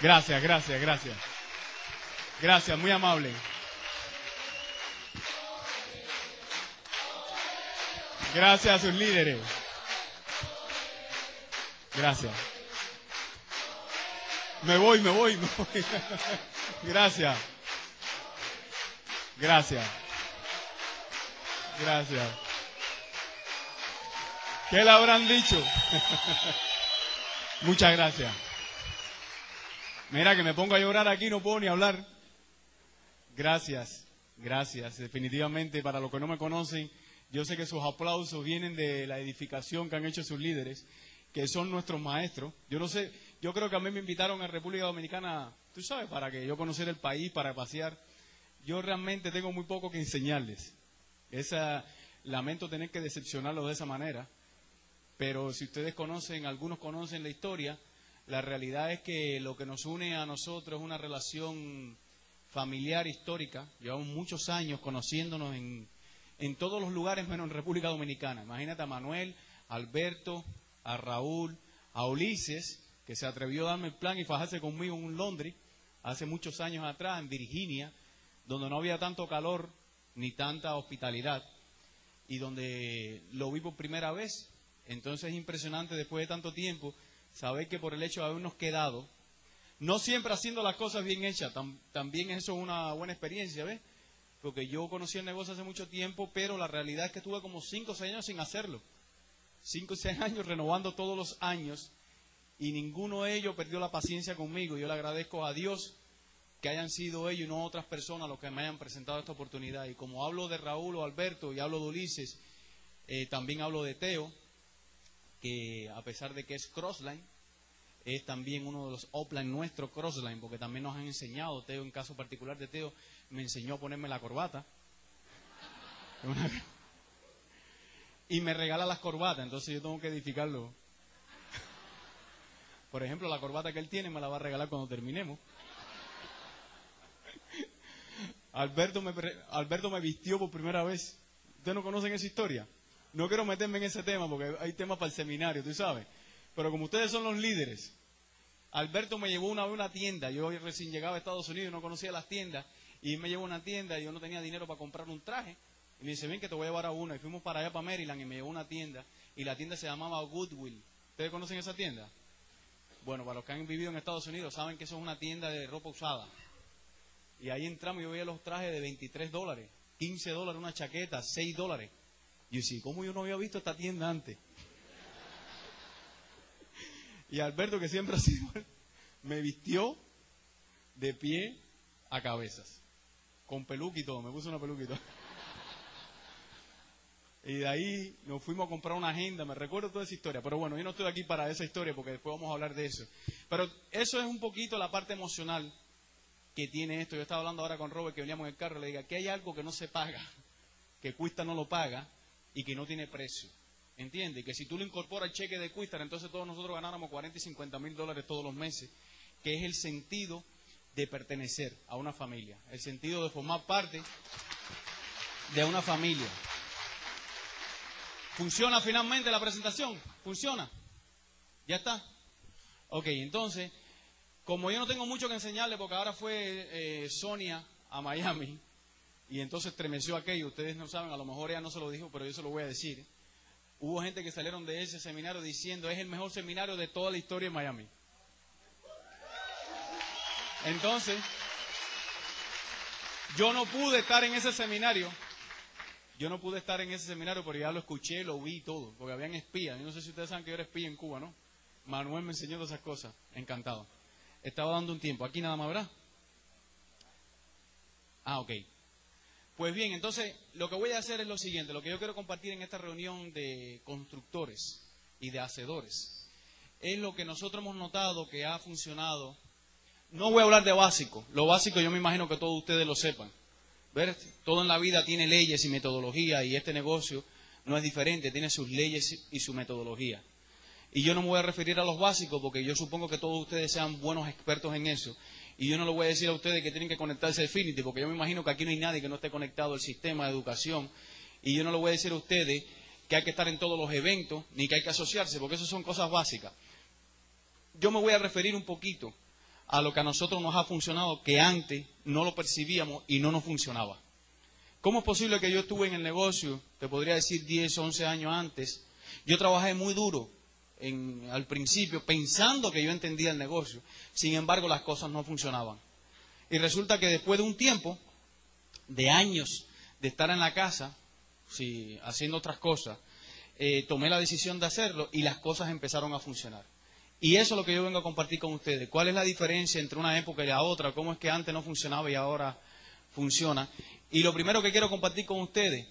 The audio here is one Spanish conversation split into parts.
Gracias, gracias, gracias. Gracias, muy amable. Gracias a sus líderes. Gracias. Me voy, me voy, me voy. Gracias. Gracias. Gracias. ¿Qué le habrán dicho? Muchas gracias. Mira que me pongo a llorar aquí, no puedo ni hablar. Gracias, gracias. Definitivamente, para los que no me conocen, yo sé que sus aplausos vienen de la edificación que han hecho sus líderes, que son nuestros maestros. Yo no sé, yo creo que a mí me invitaron a República Dominicana, tú sabes, para que yo conociera el país, para pasear. Yo realmente tengo muy poco que enseñarles. Esa, lamento tener que decepcionarlos de esa manera, pero si ustedes conocen, algunos conocen la historia, la realidad es que lo que nos une a nosotros es una relación familiar histórica. Llevamos muchos años conociéndonos en, en todos los lugares menos en República Dominicana. Imagínate a Manuel, Alberto, a Raúl, a Ulises, que se atrevió a darme el plan y fajarse conmigo en Londres hace muchos años atrás, en Virginia, donde no había tanto calor ni tanta hospitalidad, y donde lo vi por primera vez. Entonces es impresionante después de tanto tiempo saber que por el hecho de habernos quedado, no siempre haciendo las cosas bien hechas, también eso es una buena experiencia, ¿ves? Porque yo conocí el negocio hace mucho tiempo, pero la realidad es que estuve como 5 o 6 años sin hacerlo. 5 o 6 años renovando todos los años y ninguno de ellos perdió la paciencia conmigo. Yo le agradezco a Dios que hayan sido ellos y no otras personas los que me hayan presentado esta oportunidad. Y como hablo de Raúl o Alberto y hablo de Ulises, eh, también hablo de Teo, que a pesar de que es crossline, es también uno de los offline nuestros crossline, porque también nos han enseñado, Teo en caso particular de Teo, me enseñó a ponerme la corbata. y me regala las corbatas, entonces yo tengo que edificarlo. Por ejemplo, la corbata que él tiene me la va a regalar cuando terminemos. Alberto me, Alberto me vistió por primera vez. ¿Ustedes no conocen esa historia? No quiero meterme en ese tema porque hay temas para el seminario, tú sabes. Pero como ustedes son los líderes, Alberto me llevó una vez a una tienda. Yo recién llegaba a Estados Unidos no conocía las tiendas. Y me llevó a una tienda y yo no tenía dinero para comprar un traje. Y me dice, ven que te voy a llevar a una. Y fuimos para allá, para Maryland, y me llevó a una tienda. Y la tienda se llamaba Goodwill. ¿Ustedes conocen esa tienda? Bueno, para los que han vivido en Estados Unidos, saben que eso es una tienda de ropa usada. Y ahí entramos y yo veía los trajes de 23 dólares, 15 dólares una chaqueta, 6 dólares. Y decía, ¿cómo yo no había visto esta tienda antes? Y Alberto, que siempre ha sido, me vistió de pie a cabezas, con peluca y todo, me puso una peluca y todo. Y de ahí nos fuimos a comprar una agenda, me recuerdo toda esa historia, pero bueno, yo no estoy aquí para esa historia porque después vamos a hablar de eso. Pero eso es un poquito la parte emocional que tiene esto. Yo estaba hablando ahora con Robert que veníamos en el carro, le diga que hay algo que no se paga, que Cuista no lo paga y que no tiene precio. ¿Entiendes? Que si tú lo incorporas al cheque de Cuista, entonces todos nosotros ganáramos 40 y 50 mil dólares todos los meses, que es el sentido de pertenecer a una familia, el sentido de formar parte de una familia. ¿Funciona finalmente la presentación? ¿Funciona? ¿Ya está? Ok, entonces, como yo no tengo mucho que enseñarle, porque ahora fue eh, Sonia a Miami, y entonces estremeció aquello, ustedes no saben, a lo mejor ella no se lo dijo, pero yo se lo voy a decir. Hubo gente que salieron de ese seminario diciendo, es el mejor seminario de toda la historia de Miami. Entonces, yo no pude estar en ese seminario yo no pude estar en ese seminario, pero ya lo escuché, lo vi todo, porque habían espías. Yo no sé si ustedes saben que yo era espía en Cuba, ¿no? Manuel me enseñó todas esas cosas. Encantado. Estaba dando un tiempo. Aquí nada más, ¿verdad? Ah, ok. Pues bien, entonces lo que voy a hacer es lo siguiente, lo que yo quiero compartir en esta reunión de constructores y de hacedores, es lo que nosotros hemos notado que ha funcionado. No voy a hablar de básico, lo básico yo me imagino que todos ustedes lo sepan. Ver, todo en la vida tiene leyes y metodología y este negocio no es diferente, tiene sus leyes y su metodología. Y yo no me voy a referir a los básicos porque yo supongo que todos ustedes sean buenos expertos en eso. Y yo no le voy a decir a ustedes que tienen que conectarse a Infinity porque yo me imagino que aquí no hay nadie que no esté conectado al sistema de educación. Y yo no le voy a decir a ustedes que hay que estar en todos los eventos ni que hay que asociarse porque eso son cosas básicas. Yo me voy a referir un poquito a lo que a nosotros nos ha funcionado que antes no lo percibíamos y no nos funcionaba. ¿Cómo es posible que yo estuve en el negocio, te podría decir 10, 11 años antes? Yo trabajé muy duro al principio pensando que yo entendía el negocio. Sin embargo, las cosas no funcionaban. Y resulta que después de un tiempo, de años de estar en la casa, sí, haciendo otras cosas, eh, tomé la decisión de hacerlo y las cosas empezaron a funcionar. Y eso es lo que yo vengo a compartir con ustedes. ¿Cuál es la diferencia entre una época y la otra? ¿Cómo es que antes no funcionaba y ahora funciona? Y lo primero que quiero compartir con ustedes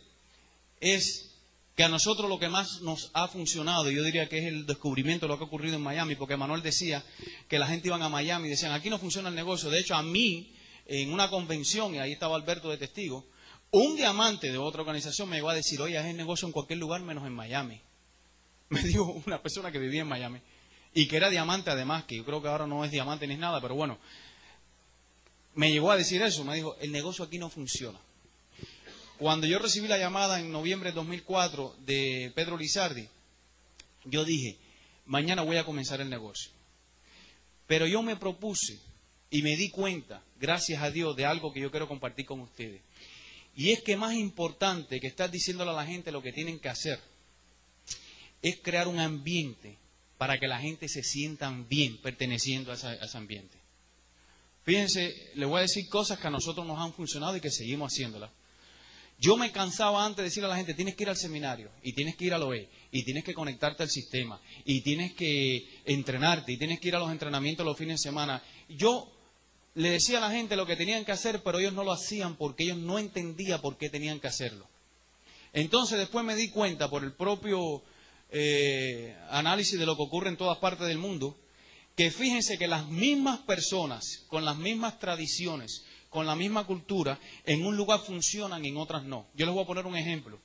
es que a nosotros lo que más nos ha funcionado, yo diría que es el descubrimiento de lo que ha ocurrido en Miami, porque Manuel decía que la gente iba a Miami y decían, aquí no funciona el negocio. De hecho, a mí, en una convención, y ahí estaba Alberto de testigo, un diamante de otra organización me llegó a decir, oye, es el negocio en cualquier lugar menos en Miami. Me dijo una persona que vivía en Miami y que era diamante además, que yo creo que ahora no es diamante ni es nada, pero bueno, me llegó a decir eso, me dijo, el negocio aquí no funciona. Cuando yo recibí la llamada en noviembre de 2004 de Pedro Lizardi, yo dije, mañana voy a comenzar el negocio. Pero yo me propuse y me di cuenta, gracias a Dios, de algo que yo quiero compartir con ustedes. Y es que más importante que estar diciéndole a la gente lo que tienen que hacer es crear un ambiente para que la gente se sienta bien perteneciendo a, ese ambiente. Fíjense, les voy a decir cosas que a nosotros nos han funcionado y que seguimos haciéndolas. Yo me cansaba antes de decirle a la gente, tienes que ir al seminario, y tienes que ir al OE, y tienes que conectarte al sistema, y tienes que entrenarte, y tienes que ir a los entrenamientos los fines de semana. Yo le decía a la gente lo que tenían que hacer, pero ellos no lo hacían porque ellos no entendían por qué tenían que hacerlo. Entonces después me di cuenta por el propio eh, análisis de lo que ocurre en todas partes del mundo, que fíjense que las mismas personas, con las mismas tradiciones, con la misma cultura, en un lugar funcionan y en otras no. Yo les voy a poner un ejemplo.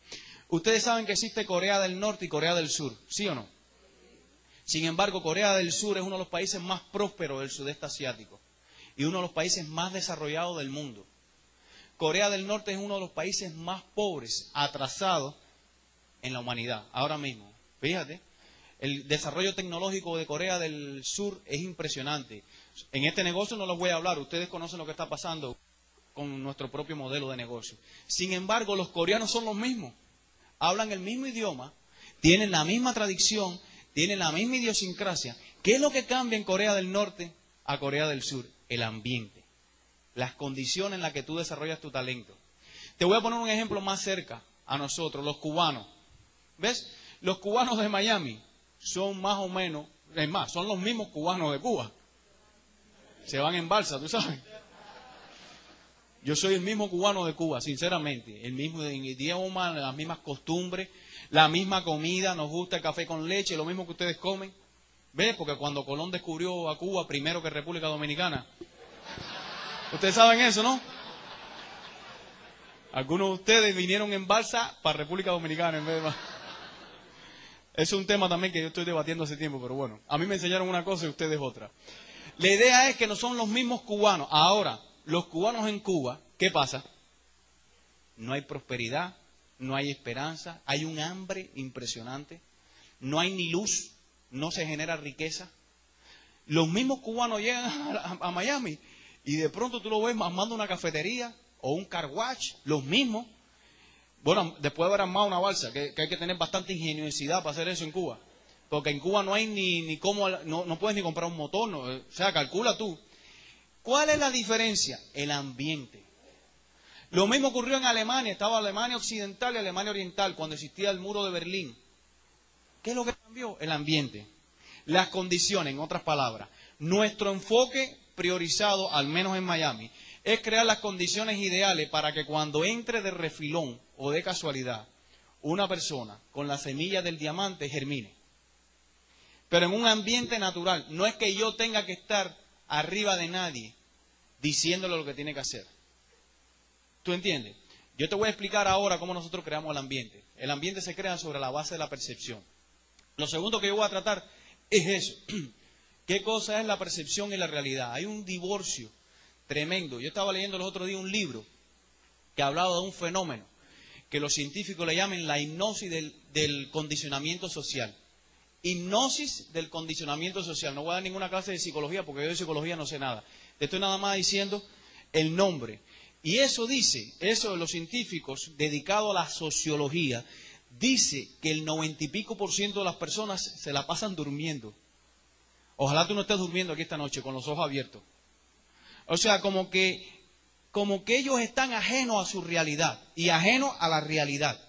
Ustedes saben que existe Corea del Norte y Corea del Sur, ¿sí o no? Sin embargo, Corea del Sur es uno de los países más prósperos del sudeste asiático y uno de los países más desarrollados del mundo. Corea del Norte es uno de los países más pobres, atrasados en la humanidad, ahora mismo. Fíjate, el desarrollo tecnológico de Corea del Sur es impresionante. En este negocio no los voy a hablar, ustedes conocen lo que está pasando con nuestro propio modelo de negocio. Sin embargo, los coreanos son los mismos, hablan el mismo idioma, tienen la misma tradición, tienen la misma idiosincrasia. ¿Qué es lo que cambia en Corea del Norte a Corea del Sur? El ambiente, las condiciones en las que tú desarrollas tu talento. Te voy a poner un ejemplo más cerca a nosotros, los cubanos. ¿Ves? Los cubanos de Miami son más o menos, es más, son los mismos cubanos de Cuba. Se van en balsa, tú sabes. Yo soy el mismo cubano de Cuba, sinceramente. El mismo idioma, las mismas costumbres, la misma comida, nos gusta el café con leche, lo mismo que ustedes comen. ¿Ves? Porque cuando Colón descubrió a Cuba primero que República Dominicana. Ustedes saben eso, ¿no? Algunos de ustedes vinieron en balsa para República Dominicana en vez de... Es un tema también que yo estoy debatiendo hace tiempo, pero bueno, a mí me enseñaron una cosa y ustedes otra. La idea es que no son los mismos cubanos. Ahora, los cubanos en Cuba, ¿qué pasa? No hay prosperidad, no hay esperanza, hay un hambre impresionante, no hay ni luz, no se genera riqueza. Los mismos cubanos llegan a, Miami y de pronto tú lo ves armando una cafetería o un car wash, los mismos, bueno, después de haber armado una balsa, que, hay que tener bastante ingeniosidad para hacer eso en Cuba. Porque en Cuba no hay ni, ni cómo, no, puedes ni comprar un motor, o sea, calcula tú. ¿Cuál es la diferencia? El ambiente. Lo mismo ocurrió en Alemania, estaba Alemania Occidental y Alemania Oriental, cuando existía el muro de Berlín. ¿Qué es lo que cambió? El ambiente. Las condiciones, en otras palabras. Nuestro enfoque priorizado, al menos en Miami, es crear las condiciones ideales para que cuando entre de refilón o de casualidad una persona con la semilla del diamante germine. Pero en un ambiente natural, no es que yo tenga que estar arriba de nadie diciéndole lo que tiene que hacer. ¿Tú entiendes? Yo te voy a explicar ahora cómo nosotros creamos el ambiente. El ambiente se crea sobre la base de la percepción. Lo segundo que yo voy a tratar es eso. ¿Qué cosa es la percepción y la realidad? Hay un divorcio tremendo. Yo estaba leyendo los otros días un libro que hablaba de un fenómeno que los científicos le llaman la hipnosis del, condicionamiento social. hipnosis del condicionamiento social. No voy a dar ninguna clase de psicología porque yo de psicología no sé nada. Estoy nada más diciendo el nombre. Y eso dice, eso de los científicos dedicados a la sociología, dice que el noventa y pico por ciento de las personas se la pasan durmiendo. Ojalá tú no estés durmiendo aquí esta noche con los ojos abiertos. O sea, como que, como que ellos están ajenos a su realidad y ajenos a la realidad.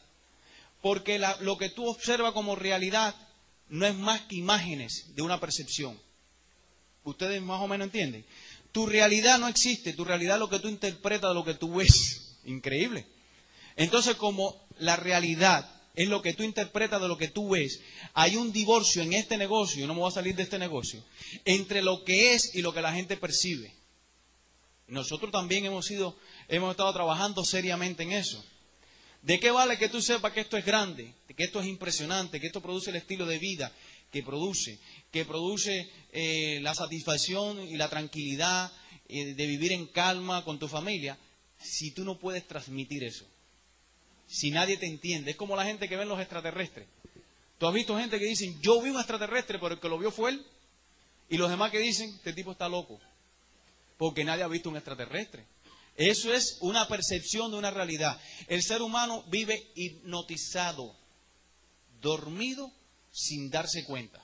Porque lo que tú observas como realidad no es más que imágenes de una percepción. ¿Ustedes más o menos entienden? Tu realidad no existe, tu realidad es lo que tú interpretas de lo que tú ves. Increíble. Entonces, como la realidad es lo que tú interpretas de lo que tú ves, hay un divorcio en este negocio, no me voy a salir de este negocio, entre lo que es y lo que la gente percibe. Nosotros también hemos sido, hemos estado trabajando seriamente en eso. ¿De qué vale que tú sepas que esto es grande, que esto es impresionante, que esto produce el estilo de vida que produce, que produce eh, la satisfacción y la tranquilidad eh, de vivir en calma con tu familia, si tú no puedes transmitir eso? Si nadie te entiende, es como la gente que ve los extraterrestres. Tú has visto gente que dicen, yo vi un extraterrestre, pero el que lo vio fue él. Y los demás que dicen, este tipo está loco. Porque nadie ha visto un extraterrestre. Eso es una percepción de una realidad. El ser humano vive hipnotizado, dormido sin darse cuenta.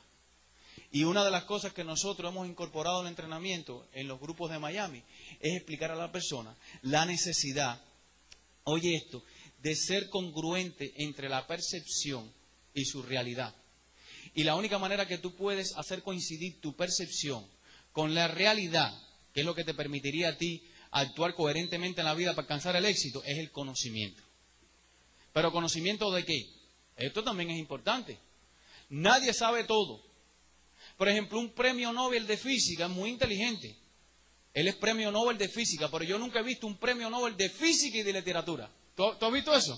Y una de las cosas que nosotros hemos incorporado al entrenamiento en los grupos de Miami es explicar a la persona la necesidad, oye esto, de ser congruente entre la percepción y su realidad. Y la única manera que tú puedes hacer coincidir tu percepción con la realidad, que es lo que te permitiría a ti actuar coherentemente en la vida para alcanzar el éxito es el conocimiento. Pero conocimiento de qué? Esto también es importante. Nadie sabe todo. Por ejemplo, un premio Nobel de física es muy inteligente. Él es premio Nobel de física, pero yo nunca he visto un premio Nobel de física y de literatura. ¿Tú, has visto eso?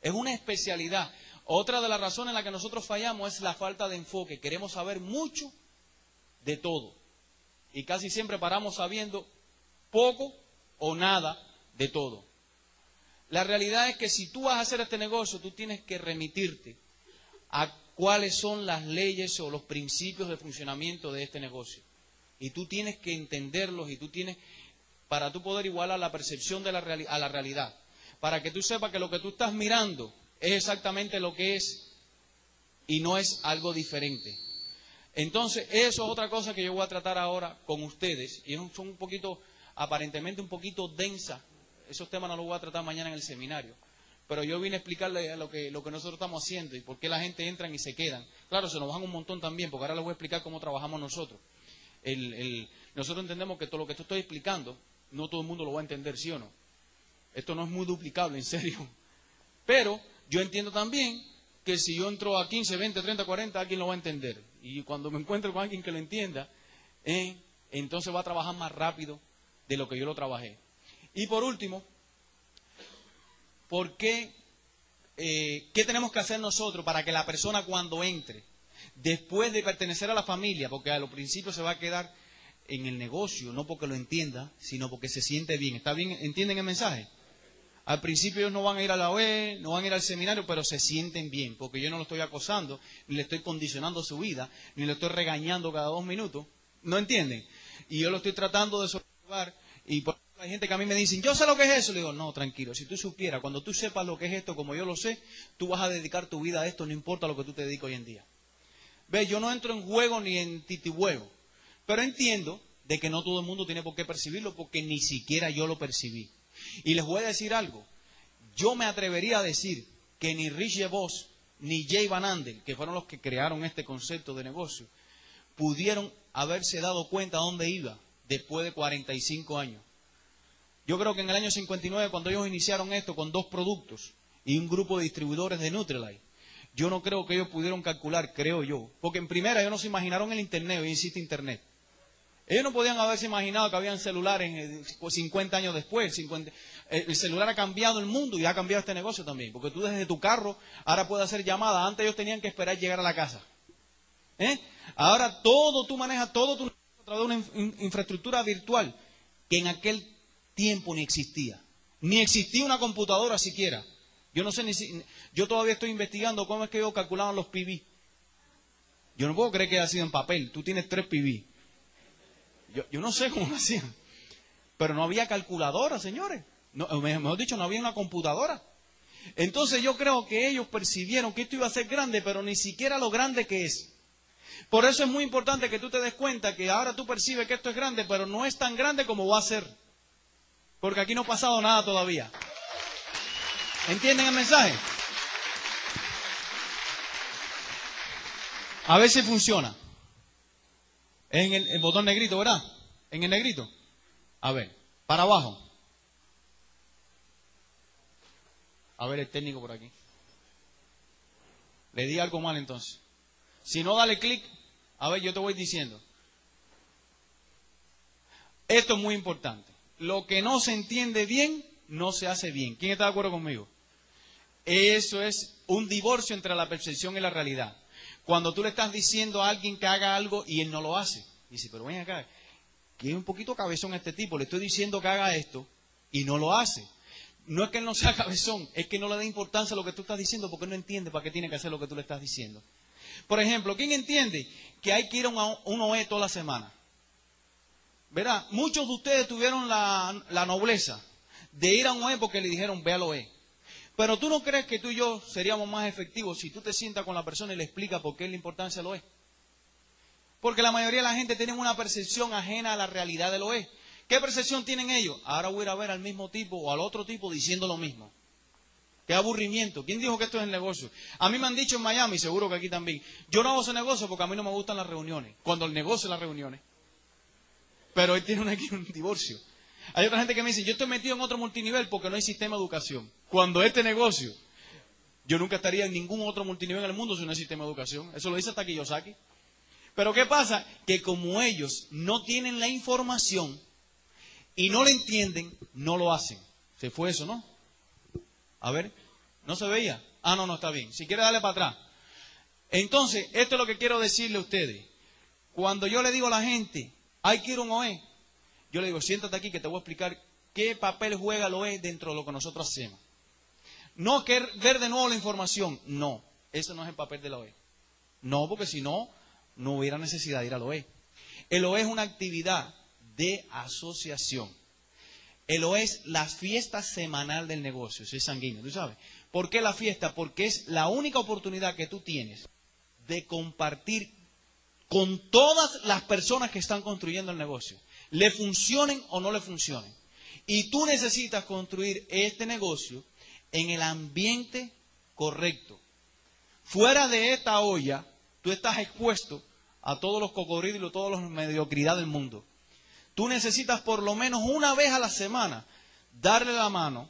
Es una especialidad. Otra de las razones en las que nosotros fallamos es la falta de enfoque. Queremos saber mucho de todo. Y casi siempre paramos sabiendo poco o nada de todo. La realidad es que si tú vas a hacer este negocio, tú tienes que remitirte a cuáles son las leyes o los principios de funcionamiento de este negocio. Y tú tienes que entenderlos y tú tienes, para tú poder igualar la percepción de la a la realidad, para que tú sepas que lo que tú estás mirando es exactamente lo que es y no es algo diferente. Entonces, eso es otra cosa que yo voy a tratar ahora con ustedes, y son un poquito aparentemente un poquito densa. Esos temas no los voy a tratar mañana en el seminario. Pero yo vine a explicarle lo que, lo que nosotros estamos haciendo y por qué la gente entra y se quedan. Claro, se nos bajan un montón también, porque ahora les voy a explicar cómo trabajamos nosotros. nosotros entendemos que todo lo que estoy explicando, no todo el mundo lo va a entender, ¿sí o no? Esto no es muy duplicable, en serio. Pero yo entiendo también que si yo entro a 15, 20, 30, 40, alguien lo va a entender. Y cuando me encuentro con alguien que lo entienda, eh, entonces va a trabajar más rápido, de lo que yo lo trabajé. Y por último, ¿por qué, eh, qué tenemos que hacer nosotros para que la persona cuando entre, después de pertenecer a la familia, porque a lo principio se va a quedar en el negocio, no porque lo entienda, sino porque se siente bien. ¿Está bien? ¿Entienden el mensaje? Al principio ellos no van a ir a la OE, no van a ir al seminario, pero se sienten bien, porque yo no lo estoy acosando, ni le estoy condicionando su vida, ni le estoy regañando cada dos minutos. ¿No entienden? Y yo lo estoy tratando de y por hay gente que a mí me dicen, yo sé lo que es eso. Le digo, no, tranquilo, si tú supieras, cuando tú sepas lo que es esto, como yo lo sé, tú vas a dedicar tu vida a esto, no importa lo que tú te dediques hoy en día. Ve, yo no entro en juego ni en titihuevo, pero entiendo de que no todo el mundo tiene por qué percibirlo porque ni siquiera yo lo percibí. Y les voy a decir algo, yo me atrevería a decir que ni Rich DeVos ni Jay Van Andel, que fueron los que crearon este concepto de negocio, pudieron haberse dado cuenta a dónde iba después de 45 años. Yo creo que en el año 59, cuando ellos iniciaron esto con dos productos y un grupo de distribuidores de Nutrilite, yo no creo que ellos pudieron calcular, creo yo, porque en primera ellos no se imaginaron el Internet, hoy existe Internet. Ellos no podían haberse imaginado que habían celulares 50 años después. el celular ha cambiado el mundo y ha cambiado este negocio también. Porque tú desde tu carro ahora puedes hacer llamadas. Antes ellos tenían que esperar llegar a la casa. ¿Eh? Ahora todo, tú manejas todo tu a través de una infraestructura virtual que en aquel tiempo ni existía. Ni existía una computadora siquiera. Yo no sé ni si, yo todavía estoy investigando cómo es que ellos calculaban los PB. Yo no puedo creer que haya sido en papel. Tú tienes tres PB. Yo, no sé cómo lo hacían. Pero no había calculadora, señores. No, mejor dicho, no había una computadora. Entonces yo creo que ellos percibieron que esto iba a ser grande, pero ni siquiera lo grande que es. Por eso es muy importante que tú te des cuenta que ahora tú percibes que esto es grande, pero no es tan grande como va a ser. Porque aquí no ha pasado nada todavía. ¿Entienden el mensaje? A ver si funciona. En el, el botón negrito, ¿verdad? En el negrito. A ver, para abajo. A ver el técnico por aquí. Le di algo mal entonces. Si no, dale clic. A ver, yo te voy diciendo. Esto es muy importante. Lo que no se entiende bien, no se hace bien. ¿Quién está de acuerdo conmigo? Eso es un divorcio entre la percepción y la realidad. Cuando tú le estás diciendo a alguien que haga algo y él no lo hace. Dice, pero ven acá, que un poquito cabezón este tipo. Le estoy diciendo que haga esto y no lo hace. No es que él no sea cabezón, es que no le da importancia a lo que tú estás diciendo porque no entiende para qué tiene que hacer lo que tú le estás diciendo. Por ejemplo, ¿quién entiende que hay que ir a un OE toda la semana? Verá, muchos de ustedes tuvieron la, la nobleza de ir a un OE porque le dijeron ve al OE. Pero tú no crees que tú y yo seríamos más efectivos si tú te sientas con la persona y le explicas por qué la importancia lo es. Porque la mayoría de la gente tiene una percepción ajena a la realidad de lo es. ¿Qué percepción tienen ellos? Ahora voy a ir a ver al mismo tipo o al otro tipo diciendo lo mismo. Qué aburrimiento. ¿Quién dijo que esto es el negocio? A mí me han dicho en Miami, seguro que aquí también. Yo no hago ese negocio porque a mí no me gustan las reuniones. Cuando el negocio es las reuniones. Pero él tiene aquí un divorcio. Hay otra gente que me dice, yo estoy metido en otro multinivel porque no hay sistema de educación. Cuando este negocio, yo nunca estaría en ningún otro multinivel en el mundo si no hay sistema de educación. Eso lo dice hasta Kiyosaki. Pero ¿qué pasa? Que como ellos no tienen la información y no la entienden, no lo hacen. Se fue eso, ¿no? A ver, ¿no se veía? Ah, no, no, está bien. Si quiere darle para atrás. Entonces, esto es lo que quiero decirle a ustedes. Cuando yo le digo a la gente, hay que ir un OE, yo le digo, siéntate aquí que te voy a explicar qué papel juega el OE dentro de lo que nosotros hacemos. No que ver de nuevo la información, no, eso no es el papel de la OE. No, porque si no, no hubiera necesidad de ir al OE. El OE es una actividad de asociación. El OE es la fiesta semanal del negocio, soy sanguíneo, ¿tú sabes? ¿Por qué la fiesta? Porque es la única oportunidad que tú tienes de compartir con todas las personas que están construyendo el negocio le funcionen o no le funcionen. Y tú necesitas construir este negocio en el ambiente correcto. Fuera de esta olla, tú estás expuesto a todos los cocodrilos todas las mediocridades del mundo. Tú necesitas por lo menos una vez a la semana darle la mano,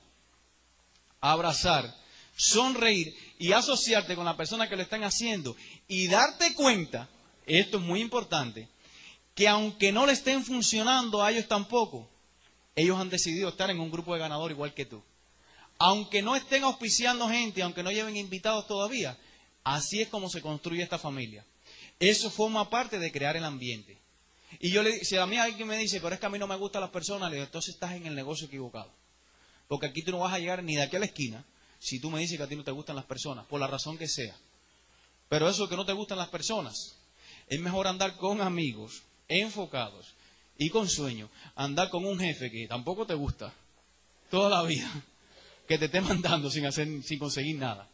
abrazar, sonreír y asociarte con la persona que lo están haciendo y darte cuenta, esto es muy importante, que aunque no le estén funcionando a ellos tampoco, ellos han decidido estar en un grupo de ganadores igual que tú. Aunque no estén auspiciando gente, aunque no lleven invitados todavía, así es como se construye esta familia. Eso forma parte de crear el ambiente. Y yo le si a mí alguien me dice, pero es que a mí no me gustan las personas, le digo, entonces estás en el negocio equivocado. Porque aquí tú no vas a llegar ni de aquí a la esquina si tú me dices que a ti no te gustan las personas, por la razón que sea. Pero eso que no te gustan las personas, es mejor andar con amigos enfocados y con sueño, andar con un jefe que tampoco te gusta toda la vida, que te esté mandando sin, hacer, sin conseguir nada.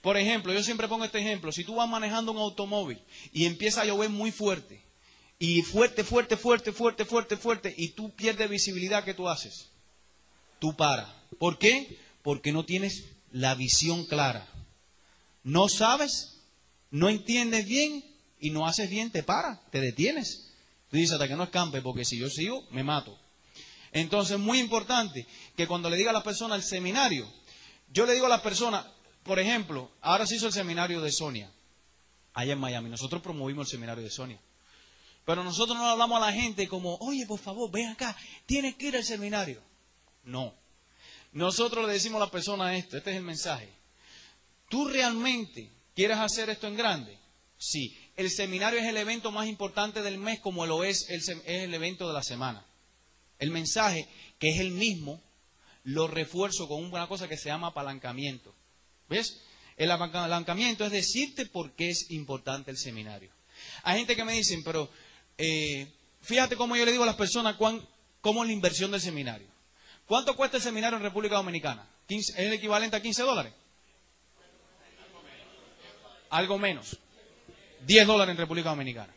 Por ejemplo, yo siempre pongo este ejemplo, si tú vas manejando un automóvil y empieza a llover muy fuerte, y fuerte, fuerte, fuerte, fuerte, fuerte, fuerte, y tú pierdes visibilidad, ¿qué tú haces? Tú paras. ¿Por qué? Porque no tienes la visión clara. No sabes, no entiendes bien y no haces bien, te para, te detienes. Tú dices hasta que no escampe, porque si yo sigo, me mato. Entonces, muy importante que cuando le diga a la persona el seminario, yo le digo a las personas, por ejemplo, ahora se hizo el seminario de Sonia, allá en Miami. Nosotros promovimos el seminario de Sonia. Pero nosotros no hablamos a la gente como, oye, por favor, ven acá, tienes que ir al seminario. No. Nosotros le decimos a la persona esto, este es el mensaje. ¿Tú realmente quieres hacer esto en grande? Sí el seminario es el evento más importante del mes como lo es el, es el evento de la semana. El mensaje, que es el mismo, lo refuerzo con una cosa que se llama apalancamiento. ¿Ves? El apalancamiento es decirte por qué es importante el seminario. Hay gente que me dicen, pero eh, fíjate cómo yo le digo a las personas cuán, cómo es la inversión del seminario. ¿Cuánto cuesta el seminario en República Dominicana? ¿Es el equivalente a 15 dólares? Algo menos. 10 dólares en República Dominicana.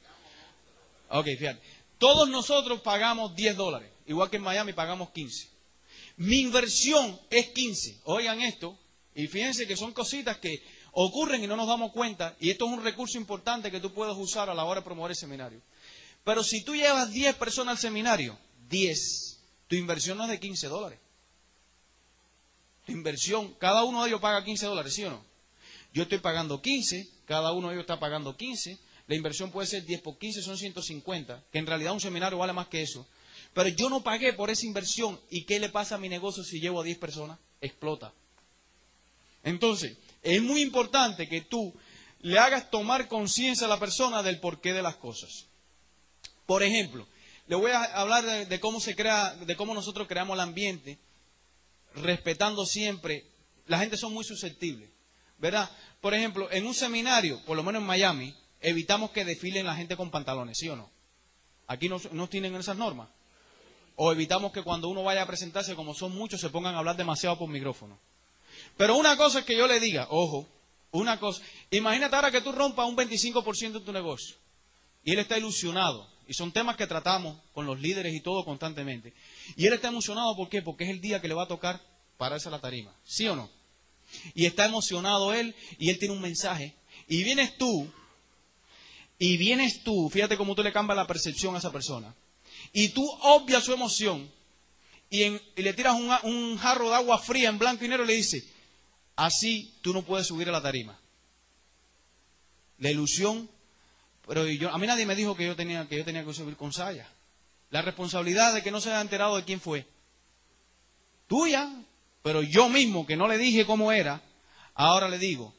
Ok, fíjate. Todos nosotros pagamos 10 dólares, igual que en Miami pagamos 15. Mi inversión es 15. Oigan esto, y fíjense que son cositas que ocurren y no nos damos cuenta, y esto es un recurso importante que tú puedes usar a la hora de promover el seminario. Pero si tú llevas 10 personas al seminario, 10, tu inversión no es de 15 dólares. Tu inversión, cada uno de ellos paga 15 dólares, ¿sí o no? Yo estoy pagando 15, cada uno de ellos está pagando 15, la inversión puede ser 10 por 15, son 150, que en realidad un seminario vale más que eso. Pero yo no pagué por esa inversión. ¿Y qué le pasa a mi negocio si llevo a 10 personas? Explota. Entonces, es muy importante que tú le hagas tomar conciencia a la persona del porqué de las cosas. Por ejemplo, le voy a hablar de, cómo se crea, de cómo nosotros creamos el ambiente, respetando siempre. La gente son muy susceptibles, ¿verdad? Por ejemplo, en un seminario, por lo menos en Miami, evitamos que desfilen la gente con pantalones, ¿sí o no? Aquí no, no tienen esas normas. O evitamos que cuando uno vaya a presentarse, como son muchos, se pongan a hablar demasiado por micrófono. Pero una cosa es que yo le diga, ojo, una cosa, imagínate ahora que tú rompas un 25% de tu negocio y él está ilusionado. Y son temas que tratamos con los líderes y todo constantemente. Y él está emocionado, ¿por qué? Porque es el día que le va a tocar pararse a la tarima. ¿Sí o no? Y está emocionado él y él tiene un mensaje. Y vienes tú, y vienes tú, fíjate cómo tú le cambias la percepción a esa persona. Y tú obvias su emoción y, le tiras un, jarro de agua fría en blanco y negro y le dices, así tú no puedes subir a la tarima. La ilusión, pero yo, a mí nadie me dijo que yo tenía que, yo tenía que subir con saya. La responsabilidad de que no se haya enterado de quién fue. Tuya, pero yo mismo que no le dije cómo era, ahora le digo,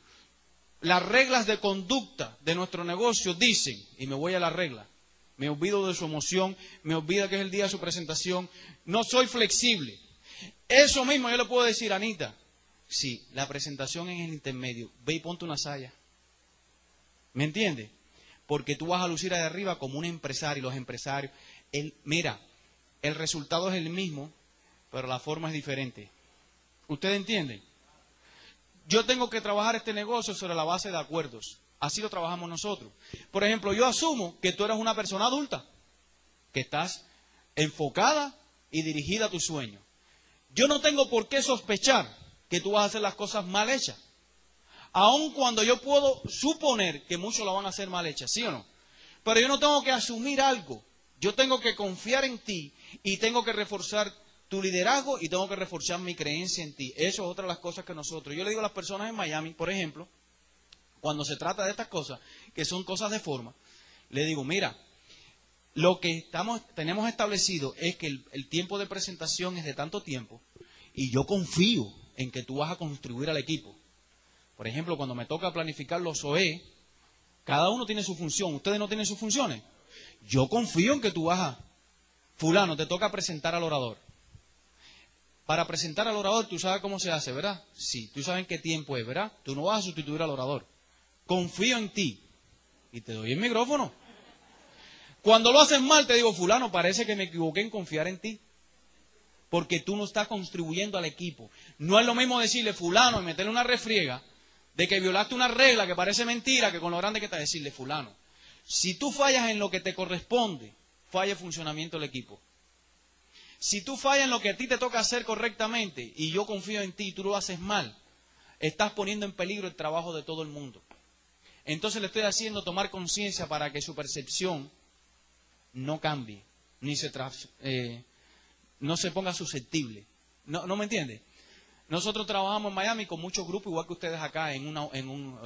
las reglas de conducta de nuestro negocio dicen, y me voy a la regla, me olvido de su emoción, me olvido que es el día de su presentación, no soy flexible. Eso mismo yo le puedo decir, Anita, si la presentación es en el intermedio, ve y ponte una saya. ¿Me entiende? Porque tú vas a lucir ahí arriba como un empresario, los empresarios. El, mira, el resultado es el mismo, pero la forma es diferente. ¿Usted entiende? Yo tengo que trabajar este negocio sobre la base de acuerdos. Así lo trabajamos nosotros. Por ejemplo, yo asumo que tú eres una persona adulta, que estás enfocada y dirigida a tu sueño. Yo no tengo por qué sospechar que tú vas a hacer las cosas mal hechas. Aun cuando yo puedo suponer que muchos lo van a hacer mal hechas, ¿sí o no? Pero yo no tengo que asumir algo. Yo tengo que confiar en ti y tengo que reforzar tu liderazgo y tengo que reforzar mi creencia en ti. Eso es otra de las cosas que nosotros. Yo le digo a las personas en Miami, por ejemplo, cuando se trata de estas cosas, que son cosas de forma, le digo, mira, lo que estamos, tenemos establecido es que el, tiempo de presentación es de tanto tiempo y yo confío en que tú vas a contribuir al equipo. Por ejemplo, cuando me toca planificar los OE, cada uno tiene su función. ¿Ustedes no tienen sus funciones? Yo confío en que tú vas a... Fulano, te toca presentar al orador. Para presentar al orador, tú sabes cómo se hace, ¿verdad? Sí, tú sabes en qué tiempo es, ¿verdad? Tú no vas a sustituir al orador confío en ti y te doy el micrófono. Cuando lo haces mal, te digo, fulano, parece que me equivoqué en confiar en ti. Porque tú no estás contribuyendo al equipo. No es lo mismo decirle, fulano, y meterle una refriega de que violaste una regla que parece mentira, que con lo grande que está decirle, fulano. Si tú fallas en lo que te corresponde, falla el funcionamiento del equipo. Si tú fallas en lo que a ti te toca hacer correctamente y yo confío en ti y tú lo haces mal, estás poniendo en peligro el trabajo de todo el mundo. Entonces le estoy haciendo tomar conciencia para que su percepción no cambie, ni se, eh, no se ponga susceptible. ¿No, ¿No me entiende? Nosotros trabajamos en Miami con muchos grupos, igual que ustedes acá, en, una, en, un,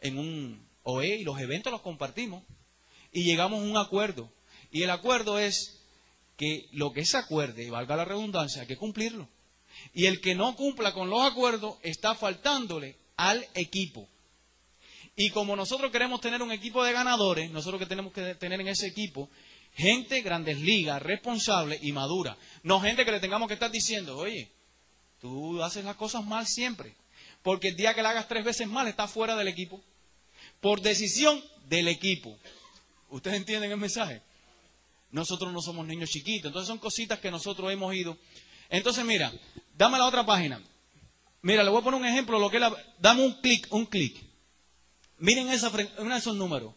en un OE, y los eventos los compartimos. Y llegamos a un acuerdo. Y el acuerdo es que lo que se acuerde, valga la redundancia, hay que cumplirlo. Y el que no cumpla con los acuerdos está faltándole al equipo. Y como nosotros queremos tener un equipo de ganadores, nosotros que tenemos que tener en ese equipo gente grandes ligas, responsable y madura. No gente que le tengamos que estar diciendo, oye, tú haces las cosas mal siempre. Porque el día que la hagas tres veces mal, está fuera del equipo. Por decisión del equipo. ¿Ustedes entienden el mensaje? Nosotros no somos niños chiquitos. Entonces son cositas que nosotros hemos ido. Entonces, mira, dame la otra página. Mira, le voy a poner un ejemplo. Lo que la, dame un clic, un clic. Miren esa, de esos números.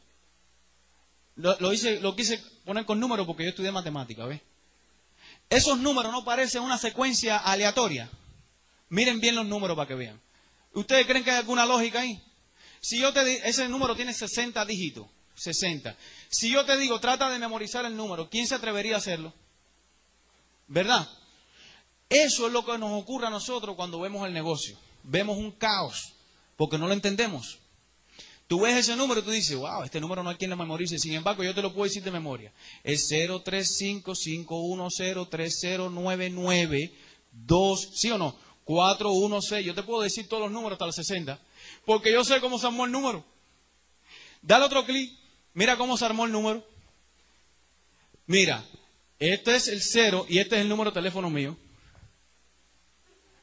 Lo, hice, lo quise poner con números porque yo estudié matemática, ¿ves? Esos números no parecen una secuencia aleatoria. Miren bien los números para que vean. ¿Ustedes creen que hay alguna lógica ahí? Si yo te ese número tiene 60 dígitos, 60. Si yo te digo, trata de memorizar el número, ¿quién se atrevería a hacerlo? ¿Verdad? Eso es lo que nos ocurre a nosotros cuando vemos el negocio. Vemos un caos, porque no lo entendemos. Tú ves ese número y tú dices, wow, este número no hay quien lo memorice. Sin embargo, yo te lo puedo decir de memoria. Es 03551030992, ¿sí o no? 416. Yo te puedo decir todos los números hasta los 60. Porque yo sé cómo se armó el número. Dale otro clic. Mira cómo se armó el número. Mira, este es el 0 y este es el número de teléfono mío.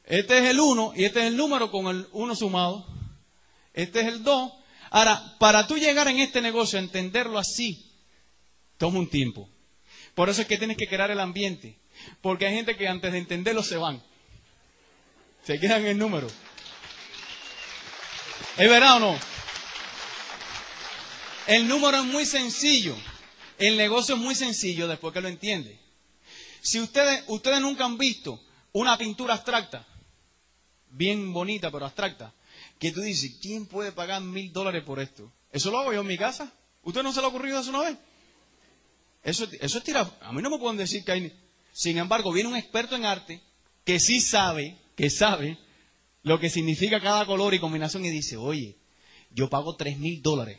Este es el 1 y este es el número con el 1 sumado. Este es el 2 Ahora, para tú llegar en este negocio, a entenderlo así, toma un tiempo. Por eso es que tienes que crear el ambiente. Porque hay gente que antes de entenderlo se van. Se quedan en el número. ¿Es verdad o no? El número es muy sencillo. El negocio es muy sencillo después que lo entiende. Si ustedes, ustedes nunca han visto una pintura abstracta, bien bonita pero abstracta, que tú dices, ¿quién puede pagar mil dólares por esto? Eso lo hago yo en mi casa. ¿Usted no se le ha ocurrido eso una vez? Eso, eso es tirar. A mí no me pueden decir que hay. Sin embargo, viene un experto en arte que sí sabe, que sabe lo que significa cada color y combinación y dice, oye, yo pago tres mil dólares.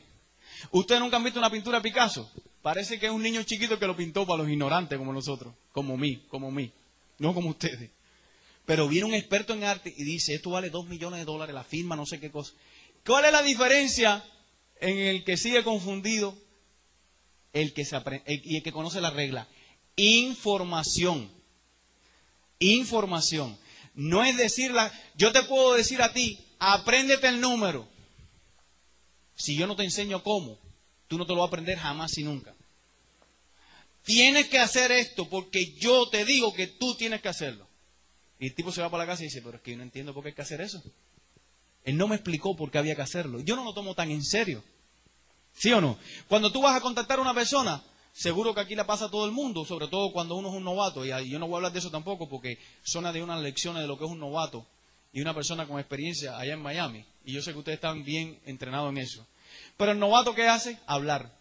¿Ustedes nunca han visto una pintura de Picasso? Parece que es un niño chiquito que lo pintó para los ignorantes como nosotros, como mí, como mí, no como ustedes. Pero viene un experto en arte y dice, esto vale dos millones de dólares, la firma, no sé qué cosa. ¿Cuál es la diferencia en el que sigue confundido el que se y el que conoce la regla? Información. Información. No es decirla, yo te puedo decir a ti, apréndete el número. Si yo no te enseño cómo, tú no te lo vas a aprender jamás y nunca. Tienes que hacer esto porque yo te digo que tú tienes que hacerlo. Y el tipo se va para la casa y dice, pero es que yo no entiendo por qué hay que hacer eso. Él no me explicó por qué había que hacerlo. Yo no lo tomo tan en serio. ¿Sí o no? Cuando tú vas a contactar a una persona, seguro que aquí la pasa a todo el mundo, sobre todo cuando uno es un novato, y yo no voy a hablar de eso tampoco porque son de unas lecciones de lo que es un novato y una persona con experiencia allá en Miami. Y yo sé que ustedes están bien entrenados en eso. Pero el novato, ¿qué hace? Hablar.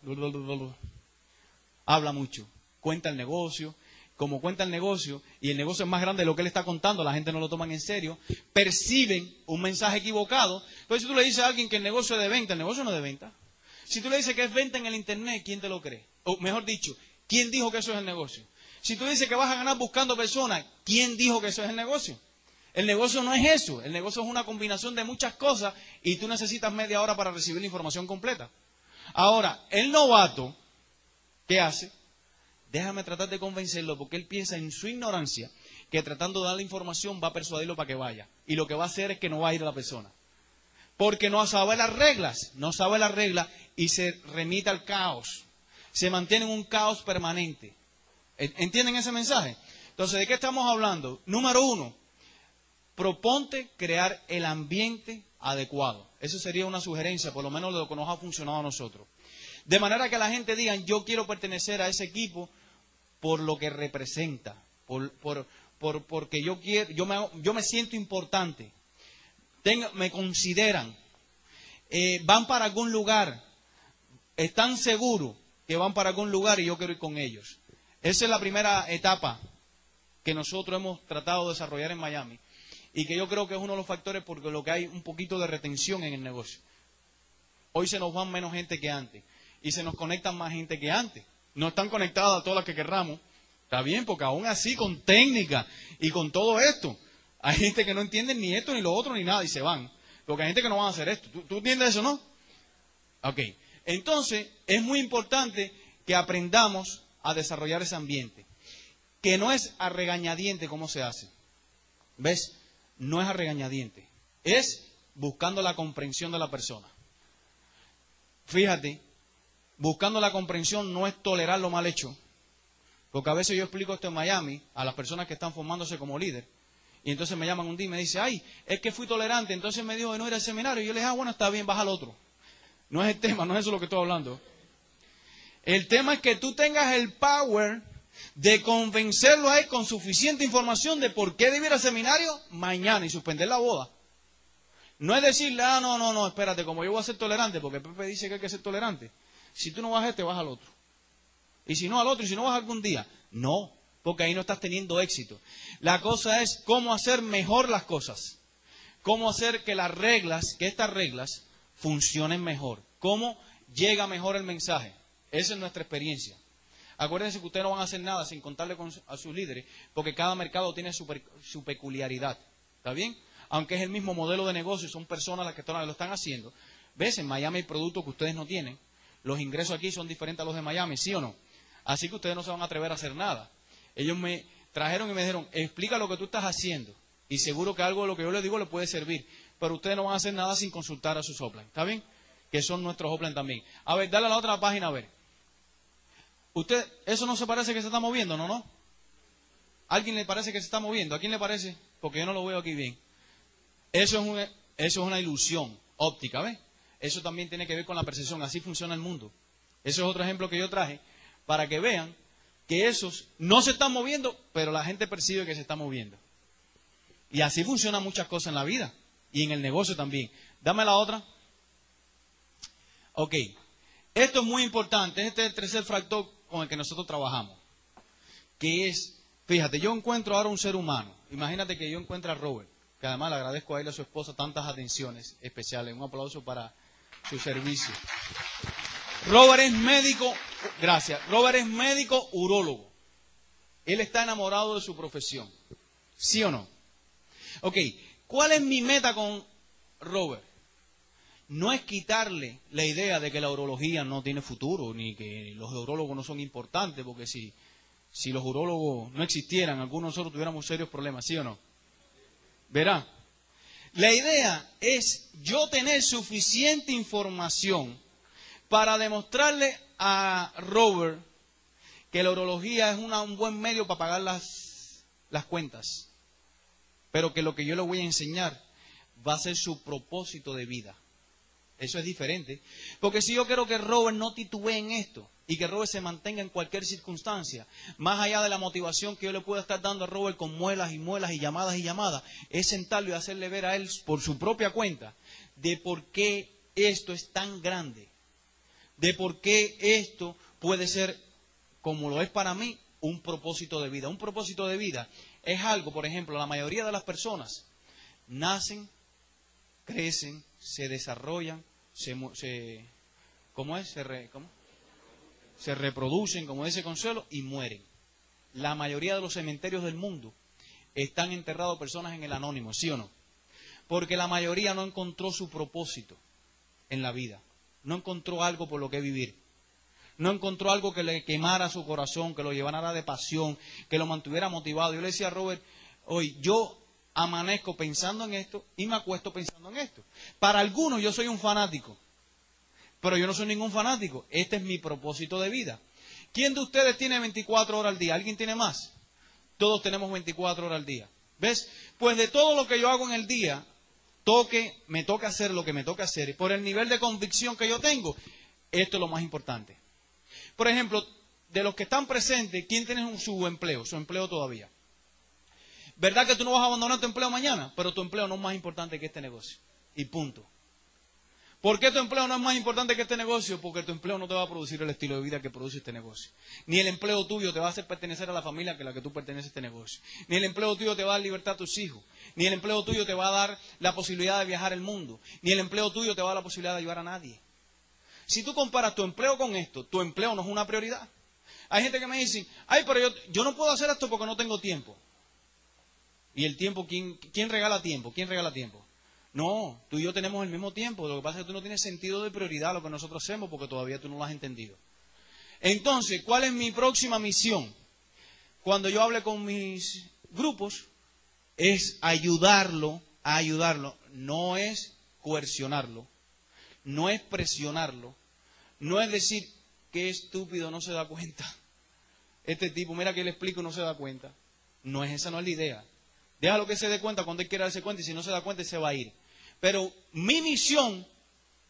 Habla mucho. Cuenta el negocio, como cuenta el negocio, y el negocio es más grande de lo que él está contando, la gente no lo toma en serio, perciben un mensaje equivocado. Entonces, si tú le dices a alguien que el negocio es de venta, el negocio no es de venta. Si tú le dices que es venta en el Internet, ¿quién te lo cree? O mejor dicho, ¿quién dijo que eso es el negocio? Si tú dices que vas a ganar buscando personas, ¿quién dijo que eso es el negocio? El negocio no es eso, el negocio es una combinación de muchas cosas y tú necesitas media hora para recibir la información completa. Ahora, el novato, ¿qué hace? Déjame tratar de convencerlo porque él piensa en su ignorancia que tratando de darle información va a persuadirlo para que vaya. Y lo que va a hacer es que no va a ir a la persona. Porque no sabe las reglas, no sabe las reglas y se remite al caos. Se mantiene en un caos permanente. ¿Entienden ese mensaje? Entonces, ¿de qué estamos hablando? Número uno, proponte crear el ambiente adecuado. Eso sería una sugerencia, por lo menos lo que nos ha funcionado a nosotros. De manera que la gente diga, yo quiero pertenecer a ese equipo por lo que representa, por, porque yo, quiero, yo, me, yo me siento importante, me consideran, eh, van para algún lugar, están seguros que van para algún lugar y yo quiero ir con ellos. Esa es la primera etapa que nosotros hemos tratado de desarrollar en Miami y que yo creo que es uno de los factores porque lo que hay un poquito de retención en el negocio. Hoy se nos van menos gente que antes y se nos conectan más gente que antes no están conectadas todas las que querramos. Está bien, porque aún así, con técnica y con todo esto, hay gente que no entiende ni esto, ni lo otro, ni nada, y se van. Porque hay gente que no van a hacer esto. ¿Tú, entiendes eso, no? Ok. Entonces, es muy importante que aprendamos a desarrollar ese ambiente. Que no es a regañadiente como se hace. ¿Ves? No es a regañadiente. Es buscando la comprensión de la persona. Fíjate buscando la comprensión no es tolerar lo mal hecho. Porque a veces yo explico esto en Miami a las personas que están formándose como líder. Y entonces me llaman un día y me dicen, ay, es que fui tolerante. Entonces me dijo de no ir al seminario. Y yo le dije, ah, bueno, está bien, baja al otro. No es el tema, no es eso lo que estoy hablando. El tema es que tú tengas el power de convencerlo a él con suficiente información de por qué al seminario mañana y suspender la boda. No es decirle, ah, no, no, no, espérate, como yo voy a ser tolerante, porque Pepe dice que hay que ser tolerante. Si tú no vas a este, vas al otro. Y si no al otro, y si no vas algún día. No, porque ahí no estás teniendo éxito. La cosa es cómo hacer mejor las cosas. Cómo hacer que las reglas, que estas reglas funcionen mejor. Cómo llega mejor el mensaje. Esa es nuestra experiencia. Acuérdense que ustedes no van a hacer nada sin contarle a sus líderes, porque cada mercado tiene su, su, peculiaridad. ¿Está bien? Aunque es el mismo modelo de negocio, son personas las que lo están haciendo. ¿Ves? En Miami hay productos que ustedes no tienen. Los ingresos aquí son diferentes a los de Miami, ¿sí o no? Así que ustedes no se van a atrever a hacer nada. Ellos me trajeron y me dijeron, explica lo que tú estás haciendo. Y seguro que algo de lo que yo les digo le puede servir. Pero ustedes no van a hacer nada sin consultar a sus Oplan. ¿Está bien? Que son nuestros Oplan también. A ver, dale a la otra página a ver. Usted, eso no se parece que se está moviendo, ¿no? ¿No? ¿Alguien le parece que se está moviendo? ¿A quién le parece? Porque yo no lo veo aquí bien. Eso es, eso es una ilusión óptica, ¿ves? Eso también tiene que ver con la percepción. Así funciona el mundo. Eso es otro ejemplo que yo traje para que vean que esos no se están moviendo, pero la gente percibe que se está moviendo. Y así funcionan muchas cosas en la vida y en el negocio también. Dame la otra. Ok. Esto es muy importante. Este es el tercer fractor con el que nosotros trabajamos. Que es, fíjate, yo encuentro ahora un ser humano. Imagínate que yo encuentro a Robert, que además le agradezco a él y a su esposa tantas atenciones especiales. Un aplauso para su servicio. Robert es médico, gracias. Robert es médico urólogo. Él está enamorado de su profesión. ¿Sí o no? Ok, ¿cuál es mi meta con Robert? No es quitarle la idea de que la urología no tiene futuro, ni que los urólogos no son importantes, porque si, si los urólogos no existieran, algunos de nosotros tuviéramos serios problemas, ¿sí o no? Verá, la idea es yo tener suficiente información para demostrarle a Robert que la urología es un buen medio para pagar las, las cuentas, pero que lo que yo le voy a enseñar va a ser su propósito de vida. Eso es diferente. Porque si yo quiero que Robert no titubee en esto y que Robert se mantenga en cualquier circunstancia, más allá de la motivación que yo le pueda estar dando a Robert con muelas y muelas y llamadas y llamadas, es sentarlo y hacerle ver a él por su propia cuenta de por qué esto es tan grande de por qué esto puede ser, como lo es para mí, un propósito de vida. Un propósito de vida es algo, por ejemplo, la mayoría de las personas nacen, crecen, se desarrollan, se, ¿cómo es? Se, se reproducen, como dice Consuelo, y mueren. La mayoría de los cementerios del mundo están enterrados personas en el anónimo, ¿sí o no? Porque la mayoría no encontró su propósito en la vida no encontró algo por lo que vivir. No encontró algo que le quemara su corazón, que lo llevara de pasión, que lo mantuviera motivado. Yo le decía a Robert, hoy yo amanezco pensando en esto y me acuesto pensando en esto. Para algunos yo soy un fanático, pero yo no soy ningún fanático. Este es mi propósito de vida. ¿Quién de ustedes tiene 24 horas al día? ¿Alguien tiene más? Todos tenemos 24 horas al día. ¿Ves? Pues de todo lo que yo hago en el día, toque, me toca hacer lo que me toca hacer, y por el nivel de convicción que yo tengo, esto es lo más importante. Por ejemplo, de los que están presentes, ¿quién tiene su empleo, su empleo todavía? ¿Verdad que tú no vas a abandonar tu empleo mañana? Pero tu empleo no es más importante que este negocio. Y punto. ¿Por qué tu empleo no es más importante que este negocio? Porque tu empleo no te va a producir el estilo de vida que produce este negocio. Ni el empleo tuyo te va a hacer pertenecer a la familia que la que tú perteneces a este negocio. Ni el empleo tuyo te va a dar libertad a tus hijos. Ni el empleo tuyo te va a dar la posibilidad de viajar el mundo. Ni el empleo tuyo te va a dar la posibilidad de ayudar a nadie. Si tú comparas tu empleo con esto, tu empleo no es una prioridad. Hay gente que me dice, ay, pero yo, yo no puedo hacer esto porque no tengo tiempo. ¿Y el tiempo? ¿quién, ¿Quién regala tiempo? ¿Quién regala tiempo? No, tú y yo tenemos el mismo tiempo. Lo que pasa es que tú no tienes sentido de prioridad lo que nosotros hacemos porque todavía tú no lo has entendido. Entonces, ¿cuál es mi próxima misión? Cuando yo hable con mis grupos, es ayudarlo, a ayudarlo. No es coercionarlo, no es presionarlo, no es decir, qué estúpido no se da cuenta. Este tipo, mira que le explico, no se da cuenta. No es esa, no es la idea. Déjalo que se dé cuenta cuando él quiera darse cuenta y si no se da cuenta se va a ir. Pero mi misión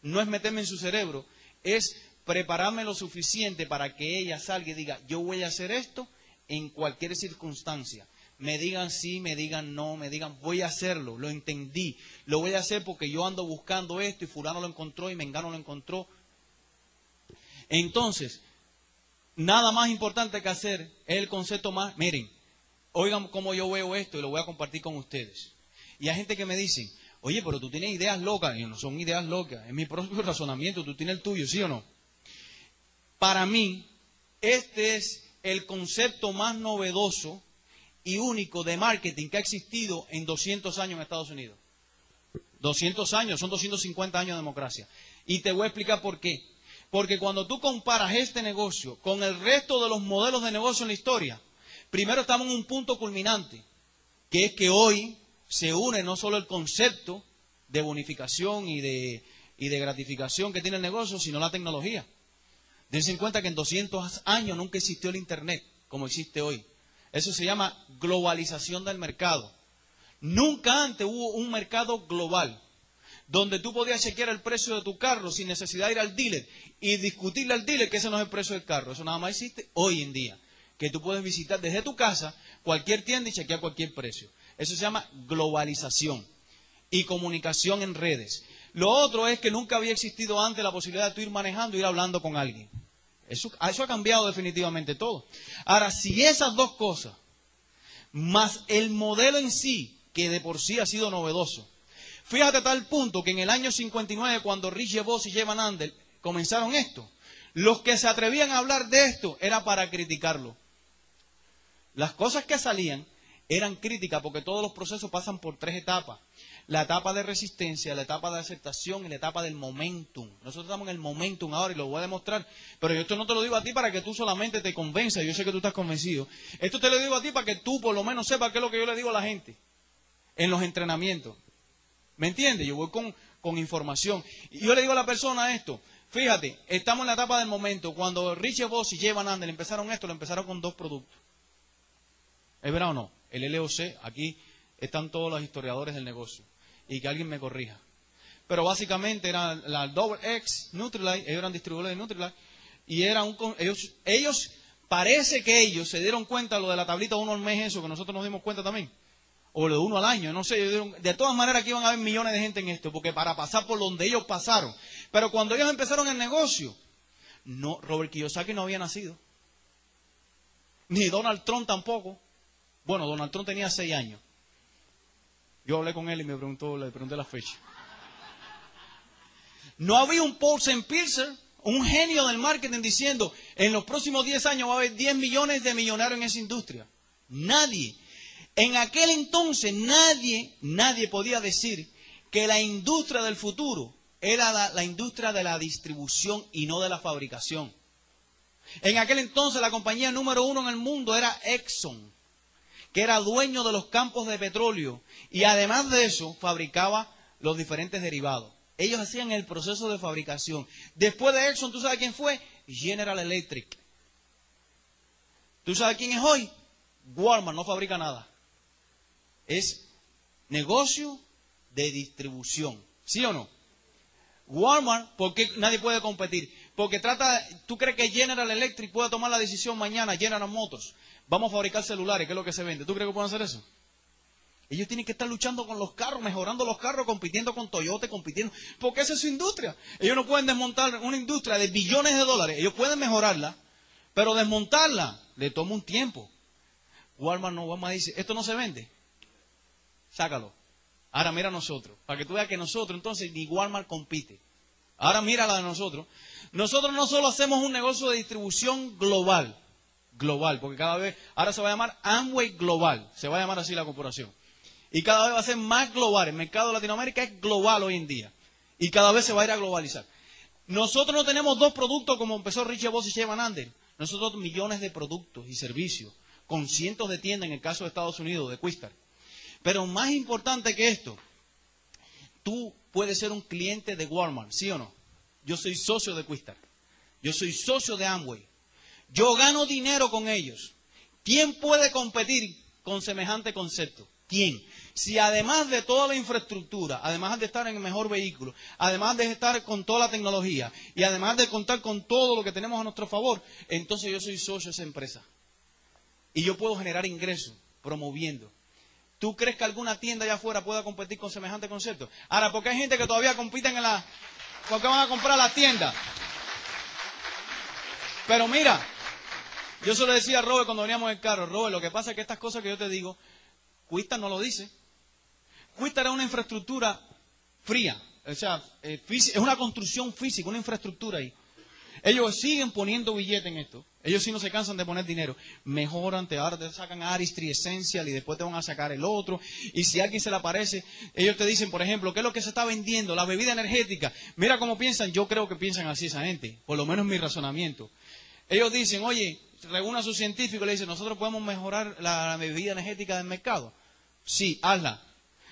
no es meterme en su cerebro, es prepararme lo suficiente para que ella salga y diga, yo voy a hacer esto en cualquier circunstancia. Me digan sí, me digan no, me digan voy a hacerlo, lo entendí, lo voy a hacer porque yo ando buscando esto y fulano lo encontró y mengano lo encontró. Entonces, nada más importante que hacer es el concepto más, miren, oigan cómo yo veo esto y lo voy a compartir con ustedes. Y hay gente que me dice, oye, pero tú tienes ideas locas. Y no son ideas locas, es mi propio razonamiento, tú tienes el tuyo, ¿sí o no? Para mí, este es el concepto más novedoso y único de marketing que ha existido en 200 años en Estados Unidos. 200 años, son 250 años de democracia. Y te voy a explicar por qué. Porque cuando tú comparas este negocio con el resto de los modelos de negocio en la historia, primero estamos en un punto culminante, que es que hoy se une no solo el concepto de bonificación y de, y de gratificación que tiene el negocio, sino la tecnología. Dense en cuenta que en 200 años nunca existió el Internet como existe hoy. Eso se llama globalización del mercado. Nunca antes hubo un mercado global donde tú podías chequear el precio de tu carro sin necesidad de ir al dealer y discutirle al dealer que ese no es el precio del carro. Eso nada más existe hoy en día. Que tú puedes visitar desde tu casa cualquier tienda y chequear cualquier precio. Eso se llama globalización y comunicación en redes. Lo otro es que nunca había existido antes la posibilidad de tú ir manejando y ir hablando con alguien. Eso, eso ha cambiado definitivamente todo. Ahora, si esas dos cosas, más el modelo en sí, que de por sí ha sido novedoso, fíjate a tal punto que en el año 59, cuando Richie Voss y Jevan Andel comenzaron esto, los que se atrevían a hablar de esto era para criticarlo. Las cosas que salían eran críticas porque todos los procesos pasan por tres etapas la etapa de resistencia, la etapa de aceptación y la etapa del momentum. Nosotros estamos en el momentum ahora y lo voy a demostrar, pero yo esto no te lo digo a ti para que tú solamente te convenzas, yo sé que tú estás convencido. Esto te lo digo a ti para que tú por lo menos sepas qué es lo que yo le digo a la gente en los entrenamientos. ¿Me entiendes? Yo voy con, información. Y yo le digo a la persona esto, fíjate, estamos en la etapa del momento. Cuando Richie Voss y Jay Van Andel empezaron esto, lo empezaron con dos productos. ¿Es verdad o no? El LOC, aquí están todos los historiadores del negocio y que alguien me corrija. Pero básicamente era la Double X Nutrilite, ellos eran distribuidores de Nutrilite, y era un, ellos, ellos, parece que ellos se dieron cuenta lo de la tablita uno al mes, eso que nosotros nos dimos cuenta también, o lo de uno al año, no sé, de todas maneras que iban a haber millones de gente en esto, porque para pasar por donde ellos pasaron. Pero cuando ellos empezaron el negocio, no, Robert Kiyosaki no había nacido, ni Donald Trump tampoco. Bueno, Donald Trump tenía seis años. Yo hablé con él y me preguntó, le pregunté la fecha. No había un Paul Pilser, un genio del marketing, diciendo, en los próximos 10 años va a haber 10 millones de millonarios en esa industria. Nadie. En aquel entonces nadie, nadie podía decir que la industria del futuro era la industria de la distribución y no de la fabricación. En aquel entonces la compañía número uno en el mundo era Exxon que era dueño de los campos de petróleo y además de eso fabricaba los diferentes derivados. Ellos hacían el proceso de fabricación. Después de Exxon, ¿tú sabes quién fue? General Electric. ¿Tú sabes quién es hoy? Walmart no fabrica nada. Es negocio de distribución. ¿Sí o no? Walmart, ¿por qué nadie puede competir? Porque trata, ¿tú crees que General Electric puede tomar la decisión mañana, General Motors, vamos a fabricar celulares, ¿qué es lo que se vende? ¿Tú crees que pueden hacer eso? Ellos tienen que estar luchando con los carros, mejorando los carros, compitiendo con Toyota, compitiendo. Porque esa es su industria. Ellos no pueden desmontar una industria de billones de dólares. Ellos pueden mejorarla, pero desmontarla le toma un tiempo. Walmart no, Walmart dice, esto no se vende. Sácalo. Ahora mira a nosotros, para que tú veas que nosotros entonces ni Walmart compite. Ahora mira la de nosotros. Nosotros no solo hacemos un negocio de distribución global, global, porque cada vez, ahora se va a llamar Amway Global, se va a llamar así la corporación. Y cada vez va a ser más global. El mercado de Latinoamérica es global hoy en día. Y cada vez se va a ir a globalizar. Nosotros no tenemos dos productos como empezó Richie Boss y Shevan Ander. Nosotros millones de productos y servicios, con cientos de tiendas en el caso de Estados Unidos, de Quistar. Pero más importante que esto, tú puedes ser un cliente de Walmart, ¿sí o no? Yo soy socio de Quistar. Yo soy socio de Amway. Yo gano dinero con ellos. ¿Quién puede competir con semejante concepto? ¿Quién? Si además de toda la infraestructura, además de estar en el mejor vehículo, además de estar con toda la tecnología y además de contar con todo lo que tenemos a nuestro favor, entonces yo soy socio de esa empresa. Y yo puedo generar ingresos promoviendo. ¿Tú crees que alguna tienda allá afuera pueda competir con semejante concepto? Ahora, porque hay gente que todavía compite en la... ¿Por qué van a comprar las tiendas? Pero mira, yo se lo decía a Robert cuando veníamos en el carro, Robert, lo que pasa es que estas cosas que yo te digo, Cuista no lo dice. Cuista era una infraestructura fría, o sea, eh, es una construcción física, una infraestructura ahí. Ellos siguen poniendo billete en esto. Ellos sí no se cansan de poner dinero. Mejoran, te, ahora te sacan Aristry Essential y después te van a sacar el otro. Y si alguien se le aparece, ellos te dicen, por ejemplo, ¿qué es lo que se está vendiendo? La bebida energética. Mira cómo piensan. Yo creo que piensan así esa gente. Por lo menos mi razonamiento. Ellos dicen, oye, reúna a sus científicos y le dicen, ¿nosotros podemos mejorar la bebida energética del mercado? Sí, hazla.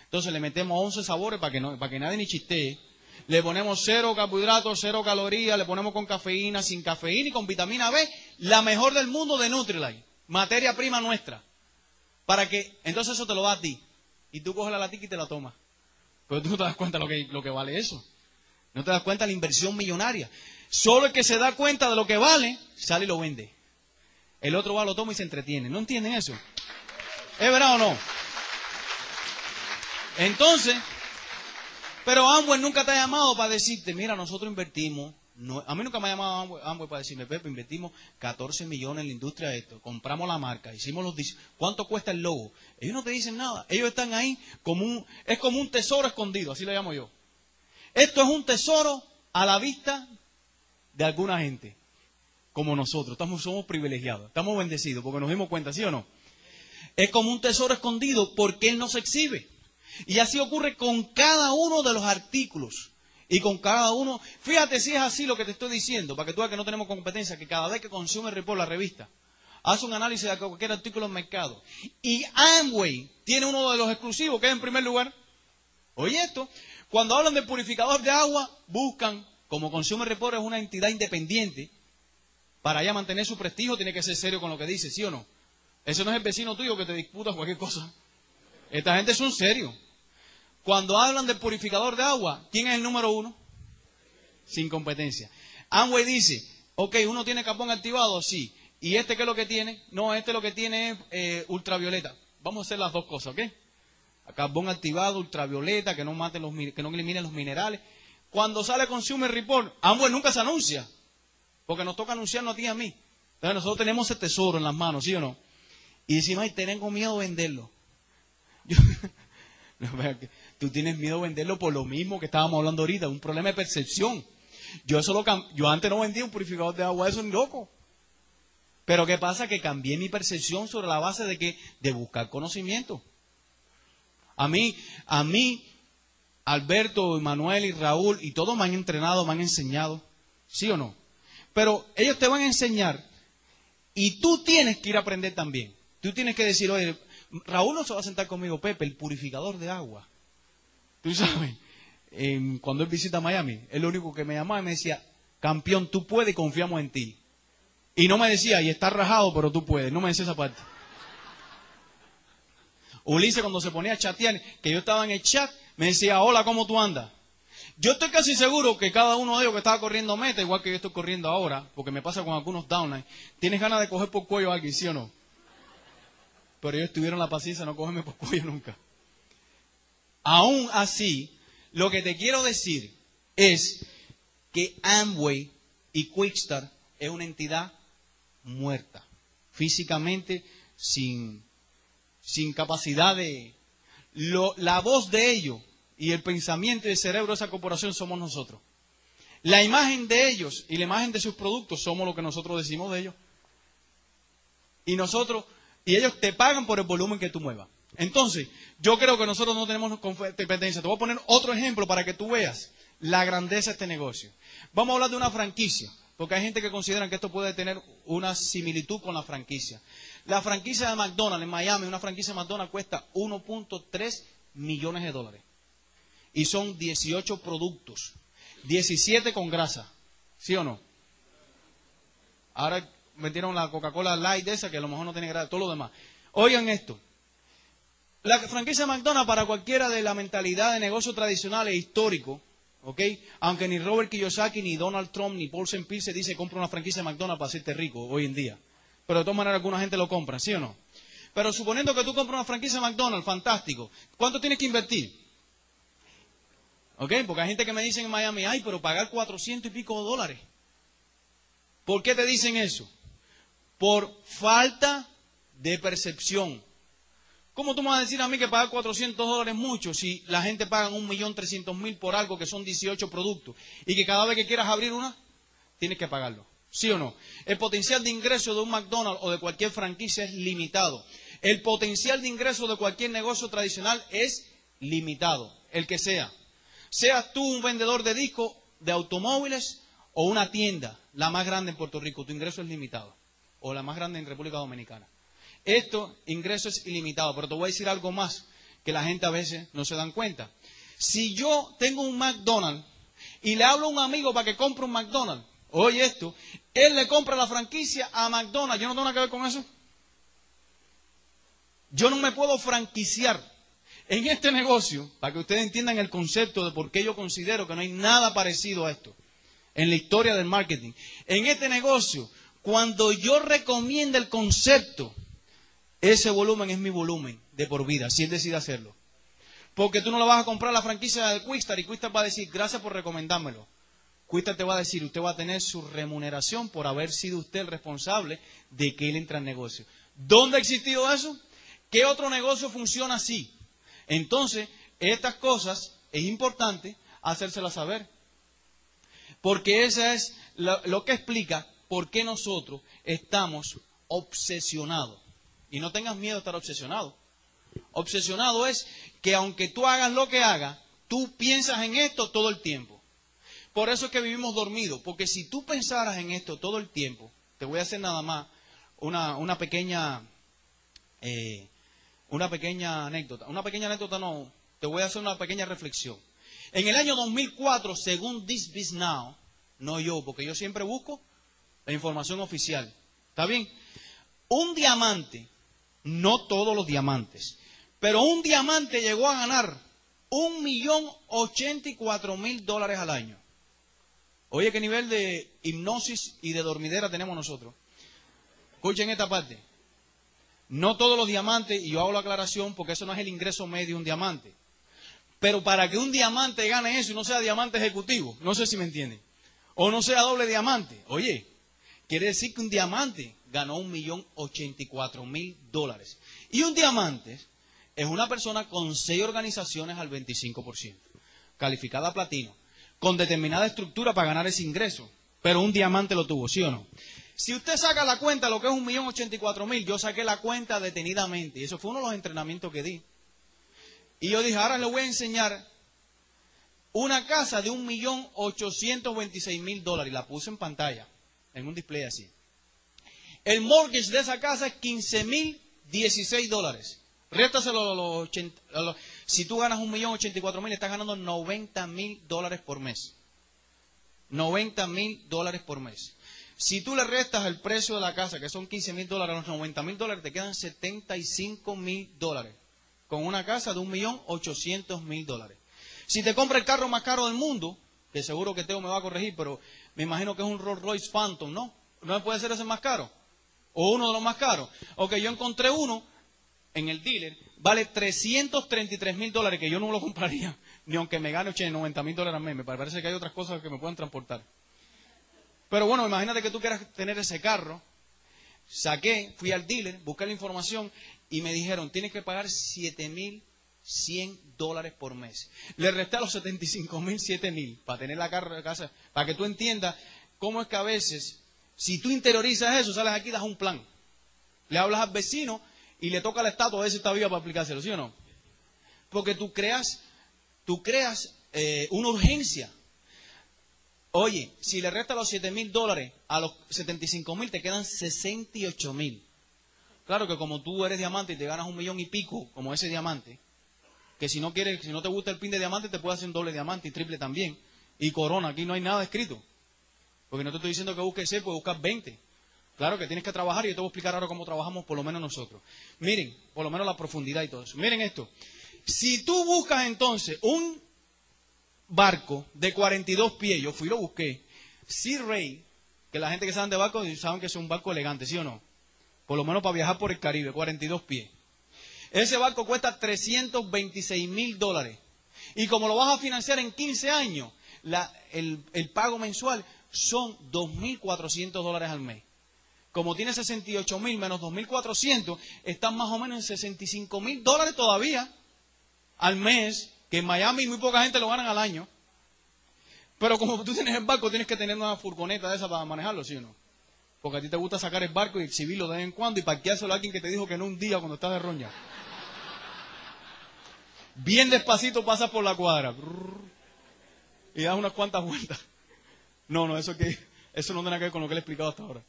Entonces le metemos 11 sabores para que, no, para que nadie ni chistee. Le ponemos cero carbohidratos, cero calorías, le ponemos con cafeína, sin cafeína y con vitamina B, la mejor del mundo de Nutrilite, materia prima nuestra. Para que, entonces eso te lo da a ti. Y tú coges la latica y te la tomas. Pero tú no te das cuenta lo que, lo que vale eso. No te das cuenta la inversión millonaria. Solo el que se da cuenta de lo que vale, sale y lo vende. El otro va, lo toma y se entretiene. ¿No entienden eso? ¿Es verdad o no? Entonces, pero Amway nunca te ha llamado para decirte, mira, nosotros invertimos. a mí nunca me ha llamado Amway, para decirme, Pepe, invertimos 14 millones en la industria de esto, compramos la marca, hicimos los... ¿Cuánto cuesta el logo? Ellos no te dicen nada. Ellos están ahí como un... Es como un tesoro escondido, así lo llamo yo. Esto es un tesoro a la vista de alguna gente, como nosotros. Estamos, somos privilegiados, estamos bendecidos porque nos dimos cuenta, ¿sí o no? Es como un tesoro escondido porque Él no se exhibe. Y así ocurre con cada uno de los artículos. Y con cada uno, fíjate si es así lo que te estoy diciendo, para que tú veas que no tenemos competencia, que cada vez que consume Report la revista, hace un análisis de cualquier artículo en mercado. Y Amway tiene uno de los exclusivos, que es en primer lugar, oye esto, cuando hablan de purificador de agua, buscan, como Consumer Report es una entidad independiente, para ya mantener su prestigio tiene que ser serio con lo que dice, ¿sí o no? Ese no es el vecino tuyo que te disputa cualquier cosa. Esta gente es un serio. Cuando hablan del purificador de agua, ¿quién es el número uno? Sin competencia. Amway dice, ok, uno tiene carbón activado, sí. ¿Y este qué es lo que tiene? No, este lo que tiene es eh, ultravioleta. Vamos a hacer las dos cosas, ¿ok? Carbón activado, ultravioleta, que no maten los, que no eliminen los minerales. Cuando sale Consumer Report, Amway nunca se anuncia, porque nos toca anunciarnos a ti y a mí. Entonces nosotros tenemos ese tesoro en las manos, ¿sí o no? Y decimos, ay, tengo miedo de venderlo. Tú tienes miedo de venderlo por lo mismo que estábamos hablando ahorita, un problema de percepción. Yo, eso yo antes no vendía un purificador de agua, eso es loco. Pero ¿qué pasa? Que cambié mi percepción sobre la base de que de buscar conocimiento. A mí, a mí, Alberto, Manuel y Raúl y todos me han entrenado, me han enseñado, ¿sí o no? Pero ellos te van a enseñar y tú tienes que ir a aprender también. Tú tienes que decir, oye, Raúl no se va a sentar conmigo, Pepe, el purificador de agua. Tú sabes, cuando él visita Miami, él lo único que me llamaba y me decía, campeón, tú puedes y confiamos en ti. Y no me decía, y está rajado, pero tú puedes. No me decía esa parte. Ulises cuando se ponía a chatear, que yo estaba en el chat, me decía, hola, ¿cómo tú andas? Yo estoy casi seguro que cada uno de ellos que estaba corriendo meta, igual que yo estoy corriendo ahora, porque me pasa con algunos downlines, tienes ganas de coger por cuello a alguien, ¿sí o no? Pero ellos tuvieron la paciencia de no cogerme por cuello nunca. Aún así, lo que te quiero decir es que Amway y Quickstar es una entidad muerta, físicamente sin, sin capacidad de... la voz de ellos y el pensamiento y el cerebro de esa corporación somos nosotros. La imagen de ellos y la imagen de sus productos somos lo que nosotros decimos de ellos. Y nosotros, y ellos te pagan por el volumen que tú muevas. Entonces, yo creo que nosotros no tenemos competencia. Te voy a poner otro ejemplo para que tú veas la grandeza de este negocio. Vamos a hablar de una franquicia, porque hay gente que considera que esto puede tener una similitud con la franquicia. La franquicia de McDonald's en Miami, una franquicia de McDonald's cuesta 1.3 millones de dólares. Y son 18 productos, 17 con grasa. ¿Sí o no? Ahora metieron la Coca-Cola Light esa, que a lo mejor no tiene gracia, todo lo demás. Oigan esto. La franquicia McDonald's para cualquiera de la mentalidad de negocio tradicional e histórico, ¿ok? Aunque ni Robert Kiyosaki, ni Donald Trump, ni Paul St. se dice compra una franquicia de McDonald's para hacerte rico hoy en día. Pero de todas maneras alguna gente lo compra, ¿sí o no? Pero suponiendo que tú compras una franquicia de McDonald's, fantástico. ¿Cuánto tienes que invertir? ¿Ok? Porque hay gente que me dice en Miami, ay, pero pagar 400 y pico dólares. ¿Por qué te dicen eso? Por falta de percepción. ¿Cómo tú me vas a decir a mí que pagar 400 dólares es mucho si la gente paga un millón trescientos mil por algo que son 18 productos y que cada vez que quieras abrir una, tienes que pagarlo? ¿Sí o no? El potencial de ingreso de un McDonald's o de cualquier franquicia es limitado. El potencial de ingreso de cualquier negocio tradicional es limitado, el que sea. Seas tú un vendedor de discos, de automóviles o una tienda, la más grande en Puerto Rico, tu ingreso es limitado. O la más grande en República Dominicana. Esto, ingreso es ilimitado, pero te voy a decir algo más que la gente a veces no se dan cuenta. Si yo tengo un McDonald's y le hablo a un amigo para que compre un McDonald's, oye esto, él le compra la franquicia a McDonald's, ¿yo no tengo nada que ver con eso? Yo no me puedo franquiciar en este negocio, para que ustedes entiendan el concepto de por qué yo considero que no hay nada parecido a esto en la historia del marketing. En este negocio, cuando yo recomiendo el concepto, ese volumen es mi volumen de por vida, si él decide hacerlo. Porque tú no lo vas a comprar la franquicia del Quistar y Quistar va a decir, gracias por recomendármelo. Quistar te va a decir, usted va a tener su remuneración por haber sido usted el responsable de que él entra al negocio. ¿Dónde ha existido eso? ¿Qué otro negocio funciona así? Entonces, estas cosas es importante hacérselas saber. Porque eso es lo, que explica por qué nosotros estamos obsesionados. Y no tengas miedo de estar obsesionado. Obsesionado es que aunque tú hagas lo que hagas, tú piensas en esto todo el tiempo. Por eso es que vivimos dormidos, porque si tú pensaras en esto todo el tiempo, te voy a hacer nada más una, una pequeña eh, una pequeña anécdota. Una pequeña anécdota no, te voy a hacer una pequeña reflexión. En el año 2004, según This Biz Now, no yo, porque yo siempre busco la información oficial. ¿Está bien? Un diamante no todos los diamantes. Pero un diamante llegó a ganar un millón ochenta y cuatro mil dólares al año. Oye, qué nivel de hipnosis y de dormidera tenemos nosotros. Escuchen esta parte. No todos los diamantes, y yo hago la aclaración porque eso no es el ingreso medio de un diamante. Pero para que un diamante gane eso y no sea diamante ejecutivo, no sé si me entienden, o no sea doble diamante, oye, quiere decir que un diamante ganó un millón ochenta y cuatro mil dólares. Y un diamante es una persona con seis organizaciones al 25%, calificada a platino, con determinada estructura para ganar ese ingreso. Pero un diamante lo tuvo, ¿sí o no? Si usted saca la cuenta, lo que es un millón ochenta y cuatro mil, yo saqué la cuenta detenidamente. Y eso fue uno de los entrenamientos que di. Y yo dije, ahora le voy a enseñar una casa de un millón ochocientos veintiséis mil dólares. Y la puse en pantalla, en un display así. El mortgage de esa casa es 15 mil 16 dólares. Réstaselo a los, 80, Si tú ganas un millón 84 mil, estás ganando 90 mil dólares por mes. 90 mil dólares por mes. Si tú le restas el precio de la casa, que son 15 mil dólares, los 90 mil dólares, te quedan 75 mil dólares. Con una casa de un millón 800 mil dólares. Si te compra el carro más caro del mundo, que seguro que Teo me va a corregir, pero me imagino que es un Rolls Royce Phantom, ¿no? ¿No puede ser ese más caro? o uno de los más caros. Ok, yo encontré uno en el dealer, vale 333 mil dólares, que yo no lo compraría, ni aunque me gane 80, 90 mil dólares al mes. Me parece que hay otras cosas que me pueden transportar. Pero bueno, imagínate que tú quieras tener ese carro. Saqué, fui al dealer, busqué la información y me dijeron, tienes que pagar 7 mil 100 dólares por mes. Le resté a los 75 mil 7 mil para tener la casa, para que tú entiendas cómo es que a veces si tú interiorizas eso, sales aquí y das un plan. Le hablas al vecino y le toca la estatua a si está viva para aplicárselo, ¿sí o no? Porque tú creas, tú creas eh, una urgencia. Oye, si le restas los 7 mil dólares a los 75 mil, te quedan 68 mil. Claro que como tú eres diamante y te ganas un millón y pico, como ese diamante, que si no quieres, si no te gusta el pin de diamante, te puede hacer un doble diamante y triple también. Y corona, aquí no hay nada escrito. Porque no te estoy disiendo que busques 6, puedes buscar 20. Claro que tienes que trabajar y yo te voy a explicar ahora cómo trabajamos por lo menos nosotros. Miren, por lo menos la profundidad y todo eso. Miren esto. Si tú buscas entonces un barco de 42 pies, yo fui y lo busqué, Sea Ray, que la gente que sabe de barco saben que es un barco elegante, ¿sí o no? Por lo menos para viajar por el Caribe, 42 pies. Ese barco cuesta 326 mil dólares. Y como lo vas a financiar en 15 años, el, el pago mensual son 2.400 dólares al mes. Como tiene 68 mil menos 2.400, están más o menos en 65 mil dólares todavía al mes, que en Miami muy poca gente lo ganan al año. Pero como tú tienes el barco, tienes que tener una furgoneta de esa para manejarlo, ¿sí o no? Porque a ti te gusta sacar el barco y exhibirlo de vez en cuando y parqueárselo a alguien que te dijo que no un día cuando estás de roña. Bien despacito pasas por la cuadra. Y das unas cuantas vueltas. No, no, eso que eso no tiene que ver con lo que le he explicado hasta ahora.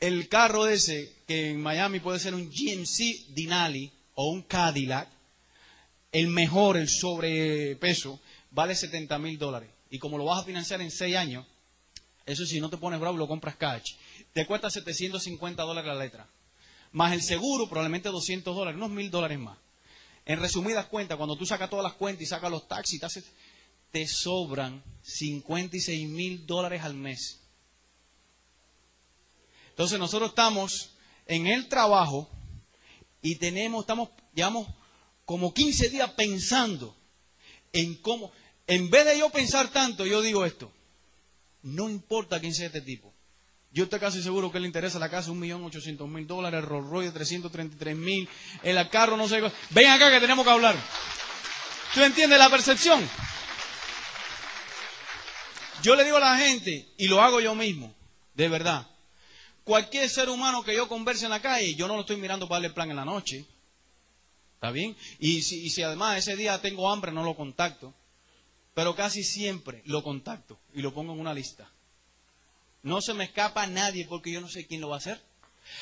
El carro ese, que en Miami puede ser un GMC Denali o un Cadillac, el mejor, el sobrepeso, vale 70 mil dólares. Y como lo vas a financiar en 6 años, eso si no te pones bravo, lo compras cash. Te cuesta 750 dólares la letra. Más el seguro, probablemente 200 dólares, unos mil dólares más. En resumidas cuentas, cuando tú sacas todas las cuentas y sacas los taxis, te, te sobran 56 mil dólares al mes. Entonces nosotros estamos en el trabajo y tenemos, estamos, llevamos como 15 días pensando en cómo, en vez de yo pensar tanto, yo digo esto, no importa quién sea este tipo. Yo estoy casi seguro que le interesa la casa un millón ochocientos mil dólares, el Rolls Royce de 333 mil, el carro no sé qué. Ven acá que tenemos que hablar. ¿Tú entiendes la percepción? Yo le digo a la gente, y lo hago yo mismo, de verdad. Cualquier ser humano que yo converse en la calle, yo no lo estoy mirando para darle plan en la noche. ¿Está bien? Y si, y si además ese día tengo hambre, no lo contacto. Pero casi siempre lo contacto y lo pongo en una lista. No se me escapa nadie porque yo no sé quién lo va a hacer.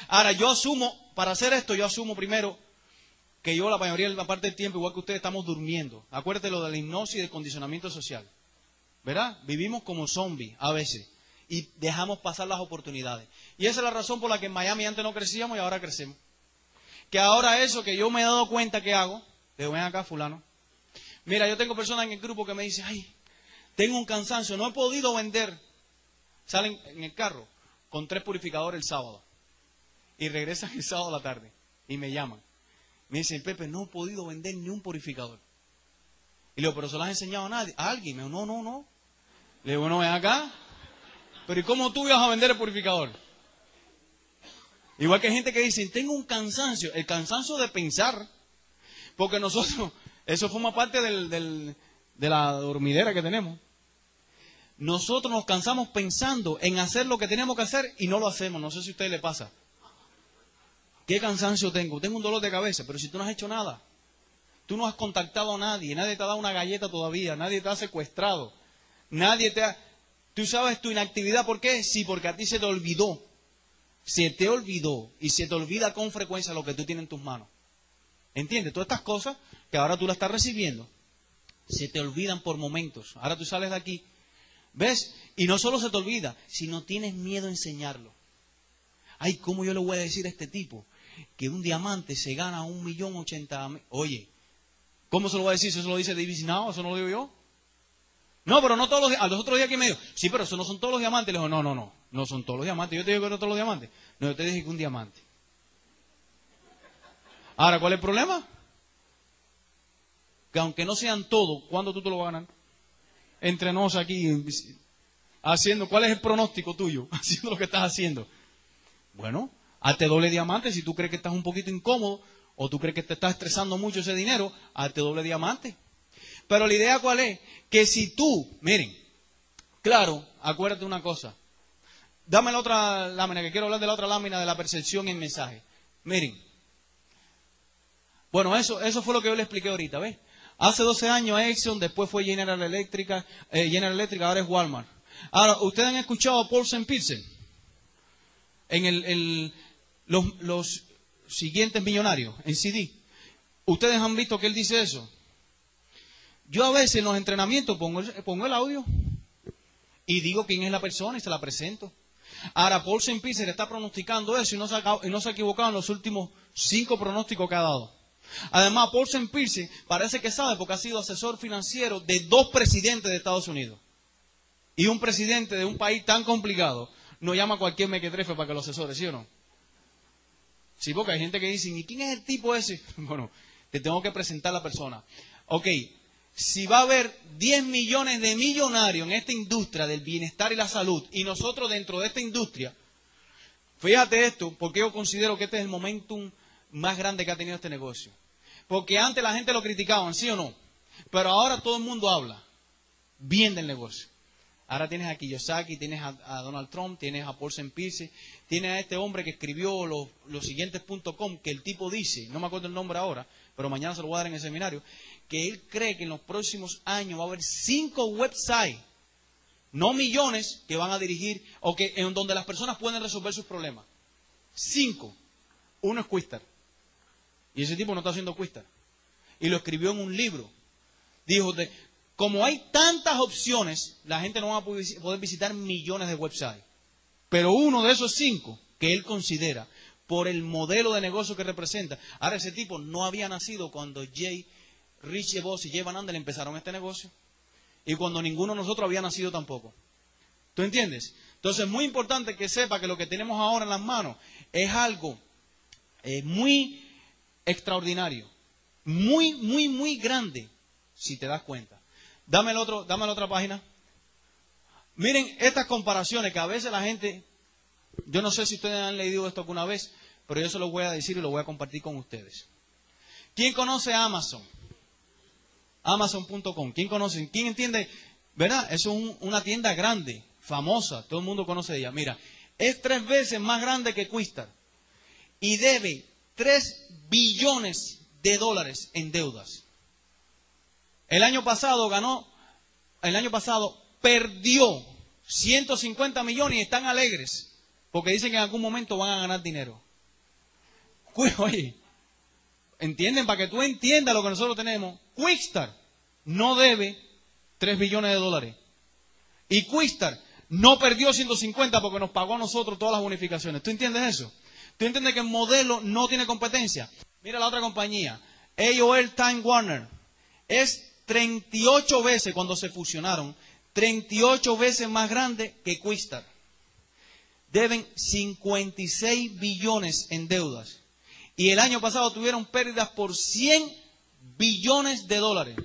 Ahora, yo asumo, para hacer esto, yo asumo primero que yo la mayoría de la parte del tiempo, igual que ustedes, estamos durmiendo. Acuérdate lo de la hipnosis y del condicionamiento social. ¿Verdad? Vivimos como zombies a veces y dejamos pasar las oportunidades. Y esa es la razón por la que en Miami antes no crecíamos y ahora crecemos. Que ahora eso que yo me he dado cuenta que hago, le ven acá fulano. Mira, yo tengo personas en el grupo que me dicen, ay, tengo un cansancio, no he podido vender. Salen en el carro con tres purificadores el sábado y regresan el sábado a la tarde y me llaman. Me dicen, Pepe, no he podido vender ni un purificador. Y le digo, pero se lo has enseñado a nadie, a alguien. Me dijo, no, no, no. Le digo, no, ven acá. Pero ¿y cómo tú ibas a vender el purificador? Igual que hay gente que dice, tengo un cansancio, el cansancio de pensar, porque nosotros, eso forma parte de la dormidera que tenemos. Nosotros nos cansamos pensando en hacer lo que tenemos que hacer y no lo hacemos. No sé si a usted le pasa. ¿Qué cansancio tengo? Tengo un dolor de cabeza, pero si tú no has hecho nada, tú no has contactado a nadie, nadie te ha dado una galleta todavía, nadie te ha secuestrado, nadie te ha... Tú sabes tu inactividad, ¿por qué? Sí, porque a ti se te olvidó se te olvidó y se te olvida con frecuencia lo que tú tienes en tus manos. ¿Entiendes? Todas estas cosas que ahora tú las estás recibiendo, se te olvidan por momentos. Ahora tú sales de aquí, ¿ves? Y no solo se te olvida, sino tienes miedo a enseñarlo. Ay, ¿cómo yo le voy a decir a este tipo que un diamante se gana un millón ochenta? Oye, ¿cómo se lo voy a decir? ¿Eso lo dice David No, eso no lo digo yo. No, pero no todos los, a los otros días que me dijo, sí, pero eso no son todos los diamantes. Le digo, no, no, no, no son todos los diamantes. Yo te digo que no todos los diamantes. No, yo te dije que un diamante. Ahora, ¿cuál es el problema? Que aunque no sean todos, ¿cuándo tú te lo vas a ganar? Entre nos aquí, haciendo, ¿cuál es el pronóstico tuyo? Haciendo lo que estás haciendo. Bueno, hazte doble diamante si tú crees que estás un poquito incómodo o tú crees que te estás estresando mucho ese dinero, hazte doble diamante. Pero la idea cuál es? Que si tú, miren, claro, acuérdate una cosa. Dame la otra lámina, que quiero hablar de la otra lámina de la percepción el mensaje. Miren. Bueno, eso, eso fue lo que yo le expliqué ahorita, ¿ves? Hace 12 años Exxon, después fue General Electric, eh, General Electric, ahora es Walmart. Ahora, ¿ustedes han escuchado a Paulsen Pilsen? En el, los, los siguientes millonarios, en CD. ¿Ustedes han visto que él dice eso? Yo a veces en los entrenamientos pongo el, audio y digo quién es la persona y se la presento. Ahora, Paul St. Peter está pronosticando eso y no, se ha, y no se ha equivocado en los últimos cinco pronósticos que ha dado. Además, Paul St. Pierce parece que sabe porque ha sido asesor financiero de dos presidentes de Estados Unidos. Y un presidente de un país tan complicado no llama a cualquier mequetrefe para que lo asesore, ¿sí o no? Sí, porque hay gente que dice, ¿y quién es el tipo ese? Bueno, te tengo que presentar la persona. Ok, si va a haber 10 millones de millonarios en esta industria del bienestar y la salud, y nosotros dentro de esta industria, fíjate esto, porque yo considero que este es el momentum más grande que ha tenido este negocio. Porque antes la gente lo criticaban, ¿sí o no? Pero ahora todo el mundo habla bien del negocio. Ahora tienes a Kiyosaki, tienes a, Donald Trump, tienes a Paul St. tienes a este hombre que escribió los, los siguientes.com, que el tipo dice, no me acuerdo el nombre ahora, pero mañana se lo voy a dar en el seminario, que él cree que en los próximos años va a haber cinco websites, no millones, que van a dirigir, o que en donde las personas pueden resolver sus problemas. Cinco. Uno es Quistar. Y ese tipo no está haciendo Quistar. Y lo escribió en un libro. Dijo, de, como hay tantas opciones, la gente no va a poder visitar millones de websites. Pero uno de esos cinco que él considera por el modelo de negocio que representa. Ahora ese tipo no había nacido cuando Jay, Richie Boss y Jay Van Andel empezaron este negocio. Y cuando ninguno de nosotros había nacido tampoco. ¿Tú entiendes? Entonces es muy importante que sepa que lo que tenemos ahora en las manos es algo eh, muy extraordinario. Muy, muy, muy grande, si te das cuenta. Dame, el otro, dame la otra página. Miren estas comparaciones que a veces la gente, yo no sé si ustedes han leído esto alguna vez, pero yo se lo voy a decir y lo voy a compartir con ustedes. ¿Quién conoce Amazon? Amazon.com. ¿Quién conoce? ¿Quién entiende? ¿Verdad? Es una tienda grande, famosa, todo el mundo conoce ella. Mira, es tres veces más grande que Quistar y debe tres billones de dólares en deudas. El año pasado ganó, el año pasado perdió 150 millones y están alegres porque dicen que en algún momento van a ganar dinero. Oye, entienden, para que tú entiendas lo que nosotros tenemos, Quickstar no debe 3 billones de dólares. Y Quickstar no perdió 150 porque nos pagó a nosotros todas las bonificaciones. ¿Tú entiendes eso? ¿Tú entiendes que el modelo no tiene competencia? Mira la otra compañía, AOL Time Warner. Es 38 veces cuando se fusionaron, 38 veces más grande que Quistar. Deben 56 billones en deudas. Y el año pasado tuvieron pérdidas por 100 billones de dólares.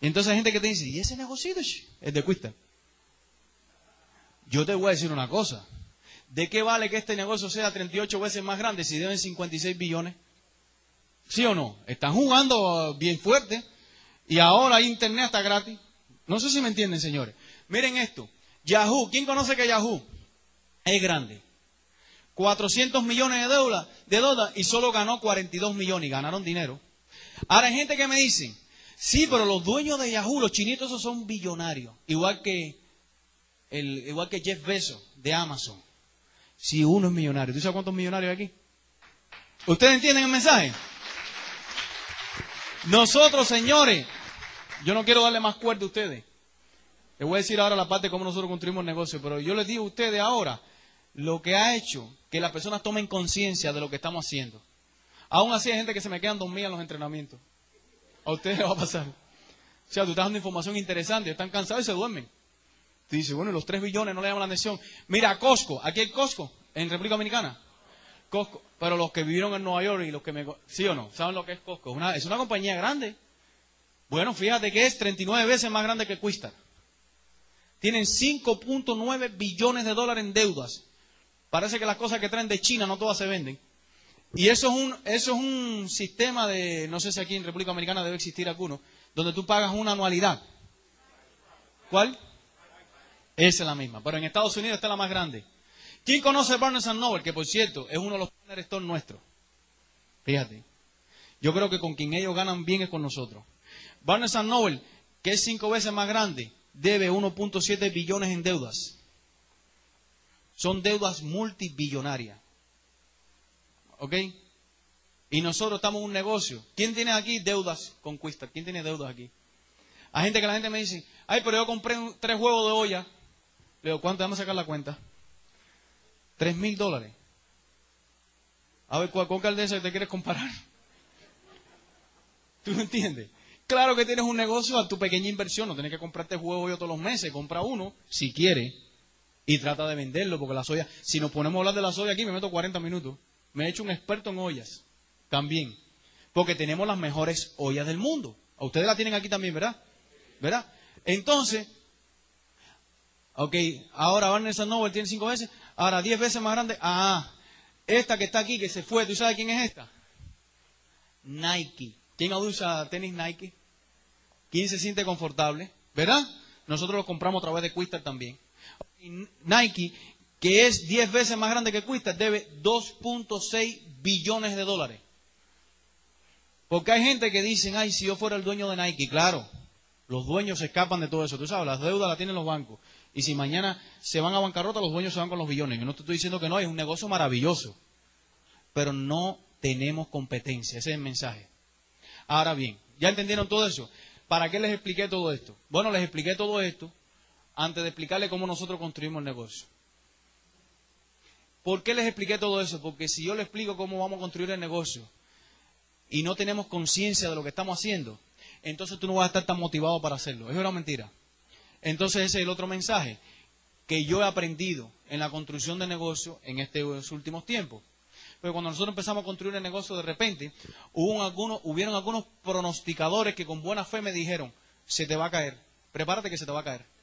Entonces hay gente que te dice, ¿y ese negocio es de Quistar? Yo te voy a decir una cosa. ¿De qué vale que este negocio sea 38 veces más grande si deben 56 billones? ¿Sí o no? Están jugando bien fuerte y ahora Internet está gratis. No sé si me entienden, señores. Miren esto. Yahoo, ¿quién conoce que Yahoo es grande? 400 millones de deuda, de deuda y solo ganó 42 millones y ganaron dinero. Ahora hay gente que me dice, sí, pero los dueños de Yahoo, los chinitos, esos son billonarios. Igual que, el, igual que Jeff Bezos de Amazon. Si uno es millonario. ¿Tú sabes cuántos millonarios hay aquí? ¿Ustedes entienden el mensaje? Nosotros, señores, yo no quiero darle más cuerda a ustedes. Les voy a decir ahora la parte de cómo nosotros construimos el negocio, pero yo les digo a ustedes ahora lo que ha hecho que las personas tomen conciencia de lo que estamos haciendo. Aún así hay gente que se me quedan dormidas en los entrenamientos. A ustedes les va a pasar. O sea, tú estás dando información interesante, están cansados y se duermen. Tú dices, bueno, los tres billones no le llaman la atención. Mira, Costco, aquí hay Costco, en República Dominicana. Costco, pero los que vivieron en Nueva York y los que me... ¿Sí o no? ¿Saben lo que es Costco? es una compañía grande. Bueno, fíjate que es 39 veces más grande que Quistar. Tienen 5.9 billones de dólares en deudas. Parece que las cosas que traen de China no todas se venden. Y eso es un, eso es un sistema de, no sé si aquí en República Americana debe existir alguno, donde tú pagas una anualidad. ¿Cuál? Esa es la misma. Pero en Estados Unidos está la más grande. ¿Quién conoce Barnes Noble? Que por cierto, es uno de los partners nuestros. Fíjate. Yo creo que con quien ellos ganan bien es con nosotros. Barnes Noble, que es cinco veces más grande, debe 1.7 billones en deudas. Son deudas multibillonarias. ¿Ok? Y nosotros estamos en un negocio. ¿Quién tiene aquí deudas con Quista? ¿Quién tiene deudas aquí? Hay gente que la gente me dice, ay, pero yo compré tres huevos de olla Le digo, ¿cuánto? Vamos a sacar la cuenta. Tres mil dólares. A ver, ¿cuál, cuál de te quieres comparar? ¿Tú me entiendes? Claro que tienes un negocio a tu pequeña inversión, no tienes que comprarte juego yo todos los meses, compra uno, si quieres, y trata de venderlo, porque la soya, si nos ponemos a hablar de la soya aquí, me meto 40 minutos. Me he hecho un experto en ollas, también, porque tenemos las mejores ollas del mundo. A ustedes la tienen aquí también, ¿verdad? ¿Verdad? Entonces, ok, ahora Barnes Noble tiene cinco veces, ahora diez veces más grande, ah, esta que está aquí, que se fue, ¿tú sabes quién es esta? Nike. ¿Quién usa tenis Nike? ¿Quién se siente confortable? ¿Verdad? Nosotros lo compramos a través de Quistar también. Nike, que es 10 veces más grande que Quistar, debe 2.6 billones de dólares. Porque hay gente que dicen, ay, si yo fuera el dueño de Nike, claro, los dueños se escapan de todo eso. Tú sabes, las deudas las tienen los bancos. Y si mañana se van a bancarrota, los dueños se van con los billones. Yo no te estoy diciendo que no, es un negocio maravilloso. Pero no tenemos competencia. Ese es el mensaje. Ahora bien, ¿ya entendieron todo eso? ¿Para qué les expliqué todo esto? Bueno, les expliqué todo esto antes de explicarles cómo nosotros construimos el negocio. ¿Por qué les expliqué todo eso? Porque si yo les explico cómo vamos a construir el negocio y no tenemos conciencia de lo que estamos haciendo, entonces tú no vas a estar tan motivado para hacerlo. Es una mentira. Entonces ese es el otro mensaje que yo he aprendido en la construcción de negocio en estos últimos tiempos. Pero cuando nosotros empezamos a construir el negocio, de repente, hubo algunos, hubieron algunos pronosticadores que con buena fe me dijeron, se te va a caer, prepárate que se te va a caer.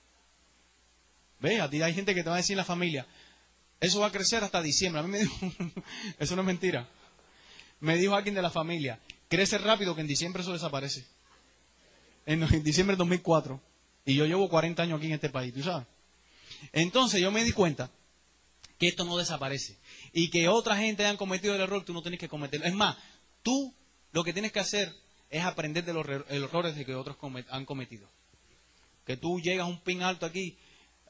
¿Ves? A ti hay gente que te va a decir la familia, eso va a crecer hasta diciembre. A mí me dijo, eso no es mentira. Me dijo alguien de la familia, crece rápido que en diciembre eso desaparece. En, en diciembre de 2004. Y yo llevo 40 años aquí en este país, ¿tú sabes? Entonces yo me di cuenta que esto no desaparece. Y que otra gente han cometido el error, tú no tienes que cometerlo. Es más, tú lo que tienes que hacer es aprender de los errores de que otros han cometido. Que tú llegas a un pin alto aquí,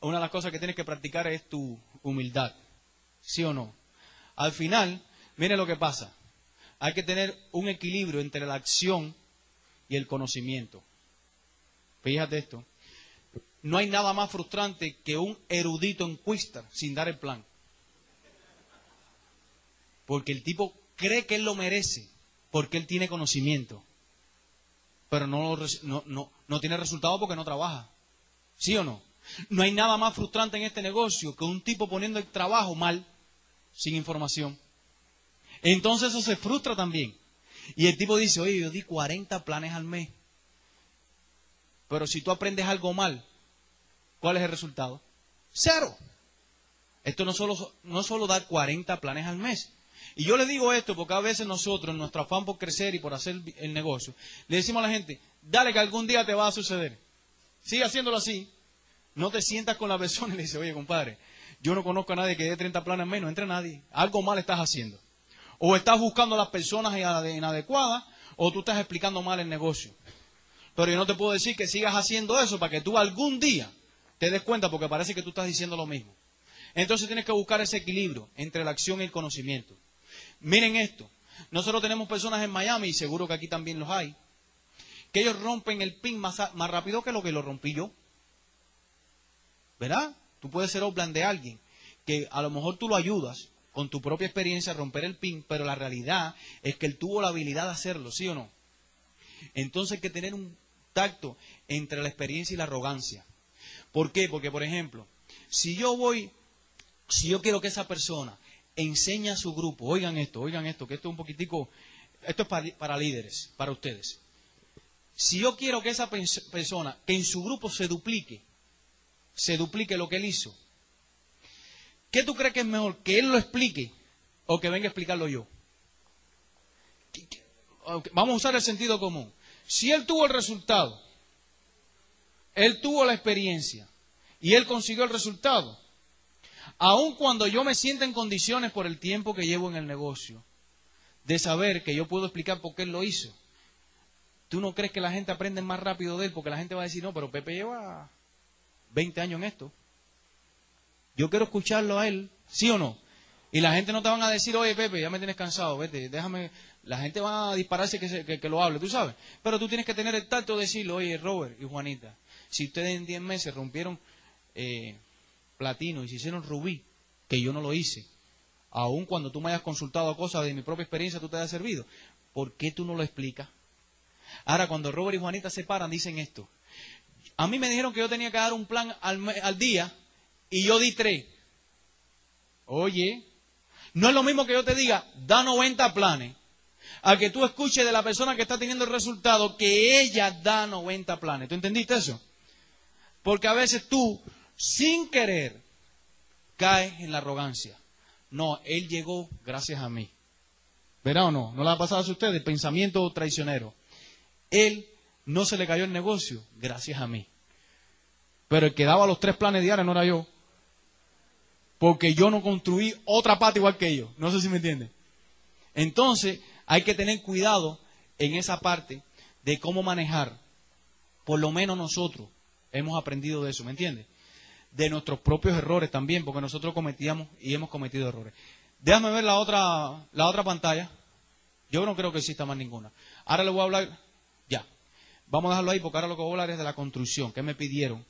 una de las cosas que tienes que practicar es tu humildad. ¿Sí o no? Al final, mire lo que pasa. Hay que tener un equilibrio entre la acción y el conocimiento. Fíjate esto. No hay nada más frustrante que un erudito en sin dar el plan. Porque el tipo cree que él lo merece, porque él tiene conocimiento. Pero no, no, no, tiene resultado porque no trabaja. ¿Sí o no? No hay nada más frustrante en este negocio que un tipo poniendo el trabajo mal, sin información. Entonces eso se frustra también. Y el tipo dice, oye, yo di 40 planes al mes. Pero si tú aprendes algo mal, ¿cuál es el resultado? Cero. Esto no solo, no solo dar 40 planes al mes, y yo le digo esto porque a veces nosotros, en nuestro afán por crecer y por hacer el negocio, le decimos a la gente, dale que algún día te va a suceder. Sigue haciéndolo así. No te sientas con la persona y le dices, oye, compadre, yo no conozco a nadie que dé 30 planes menos, entre nadie. Algo mal estás haciendo. O estás buscando a las personas inadecuadas, o tú estás explicando mal el negocio. Pero yo no te puedo decir que sigas haciendo eso para que tú algún día te des cuenta, porque parece que tú estás diciendo lo mismo. Entonces tienes que buscar ese equilibrio entre la acción y el conocimiento. Miren esto. Nosotros tenemos personas en Miami, y seguro que aquí también los hay, que ellos rompen el pin más, más rápido que lo que lo rompí yo. ¿Verdad? Tú puedes ser Oplan de alguien que a lo mejor tú lo ayudas con tu propia experiencia a romper el pin, pero la realidad es que él tuvo la habilidad de hacerlo, ¿sí o no? Entonces hay que tener un tacto entre la experiencia y la arrogancia. ¿Por qué? Porque, por ejemplo, si yo voy, si yo quiero que esa persona enseña a su grupo, oigan esto, oigan esto, que esto es un poquitico, esto es para, líderes, para ustedes. Si yo quiero que esa persona, que en su grupo se duplique, se duplique lo que él hizo, ¿qué tú crees que es mejor? ¿Que él lo explique o que venga a explicarlo yo? Vamos a usar el sentido común. Si él tuvo el resultado, él tuvo la experiencia y él consiguió el resultado, aun cuando yo me sienta en condiciones por el tiempo que llevo en el negocio, de saber que yo puedo explicar por qué él lo hizo. ¿Tú no crees que la gente aprende más rápido de él? Porque la gente va a decir, no, pero Pepe lleva 20 años en esto. Yo quiero escucharlo a él, ¿sí o no? Y la gente no te van a decir, oye Pepe, ya me tienes cansado, vete, déjame. La gente va a dispararse que, que, lo hable, tú sabes. Pero tú tienes que tener el tacto de decirlo, oye Robert y Juanita, si ustedes en 10 meses rompieron eh, platino y se hicieron rubí, que yo no lo hice, aun cuando tú me hayas consultado cosas de mi propia experiencia, tú te hayas servido, ¿por qué tú no lo explicas? Ahora, cuando Robert y Juanita se paran, dicen esto. A mí me dijeron que yo tenía que dar un plan al, día y yo di tres. Oye, no es lo mismo que yo te diga, da 90 planes, a que tú escuches de la persona que está teniendo el resultado que ella da 90 planes. ¿Tú entendiste eso? Porque a veces tú, sin querer, caes en la arrogancia. No, él llegó gracias a mí. ¿Verá o no? ¿No le ha pasado a ustedes? Pensamiento traicionero. Él no se le cayó el negocio gracias a mí. Pero el que daba los tres planes diarios no era yo. Porque yo no construí otra pata igual que ellos. No sé si me entienden. Entonces, hay que tener cuidado en esa parte de cómo manejar. Por lo menos nosotros hemos aprendido de eso, ¿me entiendes? De nuestros propios errores también, porque nosotros cometíamos y hemos cometido errores. Déjame ver la otra, la otra pantalla. Yo no creo que exista más ninguna. Ahora le voy a hablar. Vamos a dejarlo ahí porque ahora lo que voy a hablar es de la construcción, que me pidieron,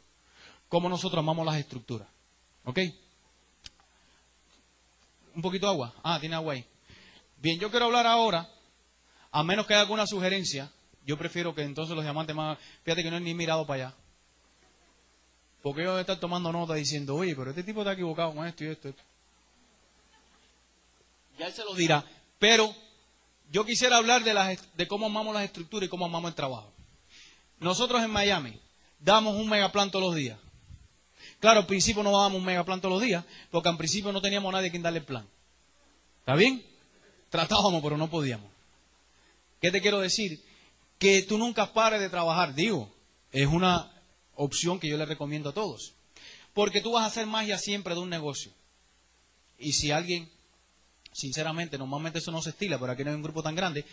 cómo nosotros amamos las estructuras. ¿Ok? Un poquito de agua. Ah, tiene agua ahí. Bien, yo quiero hablar ahora, a menos que haya alguna sugerencia, yo prefiero que entonces los diamantes más, fíjate que no he ni mirado para allá. Porque ellos estar tomando nota diciendo, oye, pero este tipo está equivocado con esto y esto, esto. Ya él se lo dirá. Pero yo quisiera hablar de, las, de cómo amamos las estructuras y cómo amamos el trabajo. Nosotros en Miami damos un megaplan todos los días. Claro, al principio no dábamos un megaplan todos los días, porque al principio no teníamos nadie quien darle el plan. ¿Está bien? Tratábamos, pero no podíamos. ¿Qué te quiero decir? Que tú nunca pares de trabajar. Digo, es una opción que yo le recomiendo a todos. Porque tú vas a hacer magia siempre de un negocio. Y si alguien, sinceramente, normalmente eso no se estila, pero aquí no hay un grupo tan grande,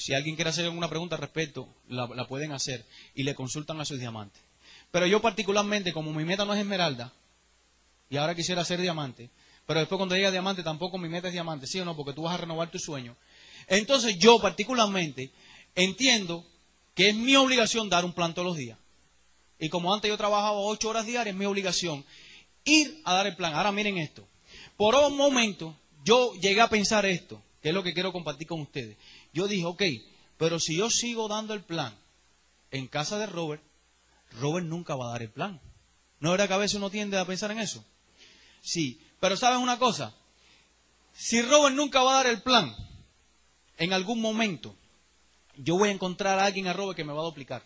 si alguien quiere hacer alguna pregunta al respecto, la, pueden hacer y le consultan a sus diamantes. Pero yo particularmente, como mi meta no es esmeralda, y ahora quisiera ser diamante, pero después cuando llegue a diamante tampoco mi meta es diamante, ¿sí o no? Porque tú vas a renovar tu sueño. Entonces yo particularmente entiendo que es mi obligación dar un plan todos los días. Y como antes yo trabajaba ocho horas diarias, es mi obligación ir a dar el plan. Ahora miren esto. Por un momento yo llegué a pensar esto, que es lo que quiero compartir con ustedes. Yo dije, ok, pero si yo sigo dando el plan en casa de Robert, Robert nunca va a dar el plan. ¿No era que a veces uno tiende a pensar en eso? Sí, pero ¿sabes una cosa? Si Robert nunca va a dar el plan, en algún momento yo voy a encontrar a alguien a Robert que me va a duplicar.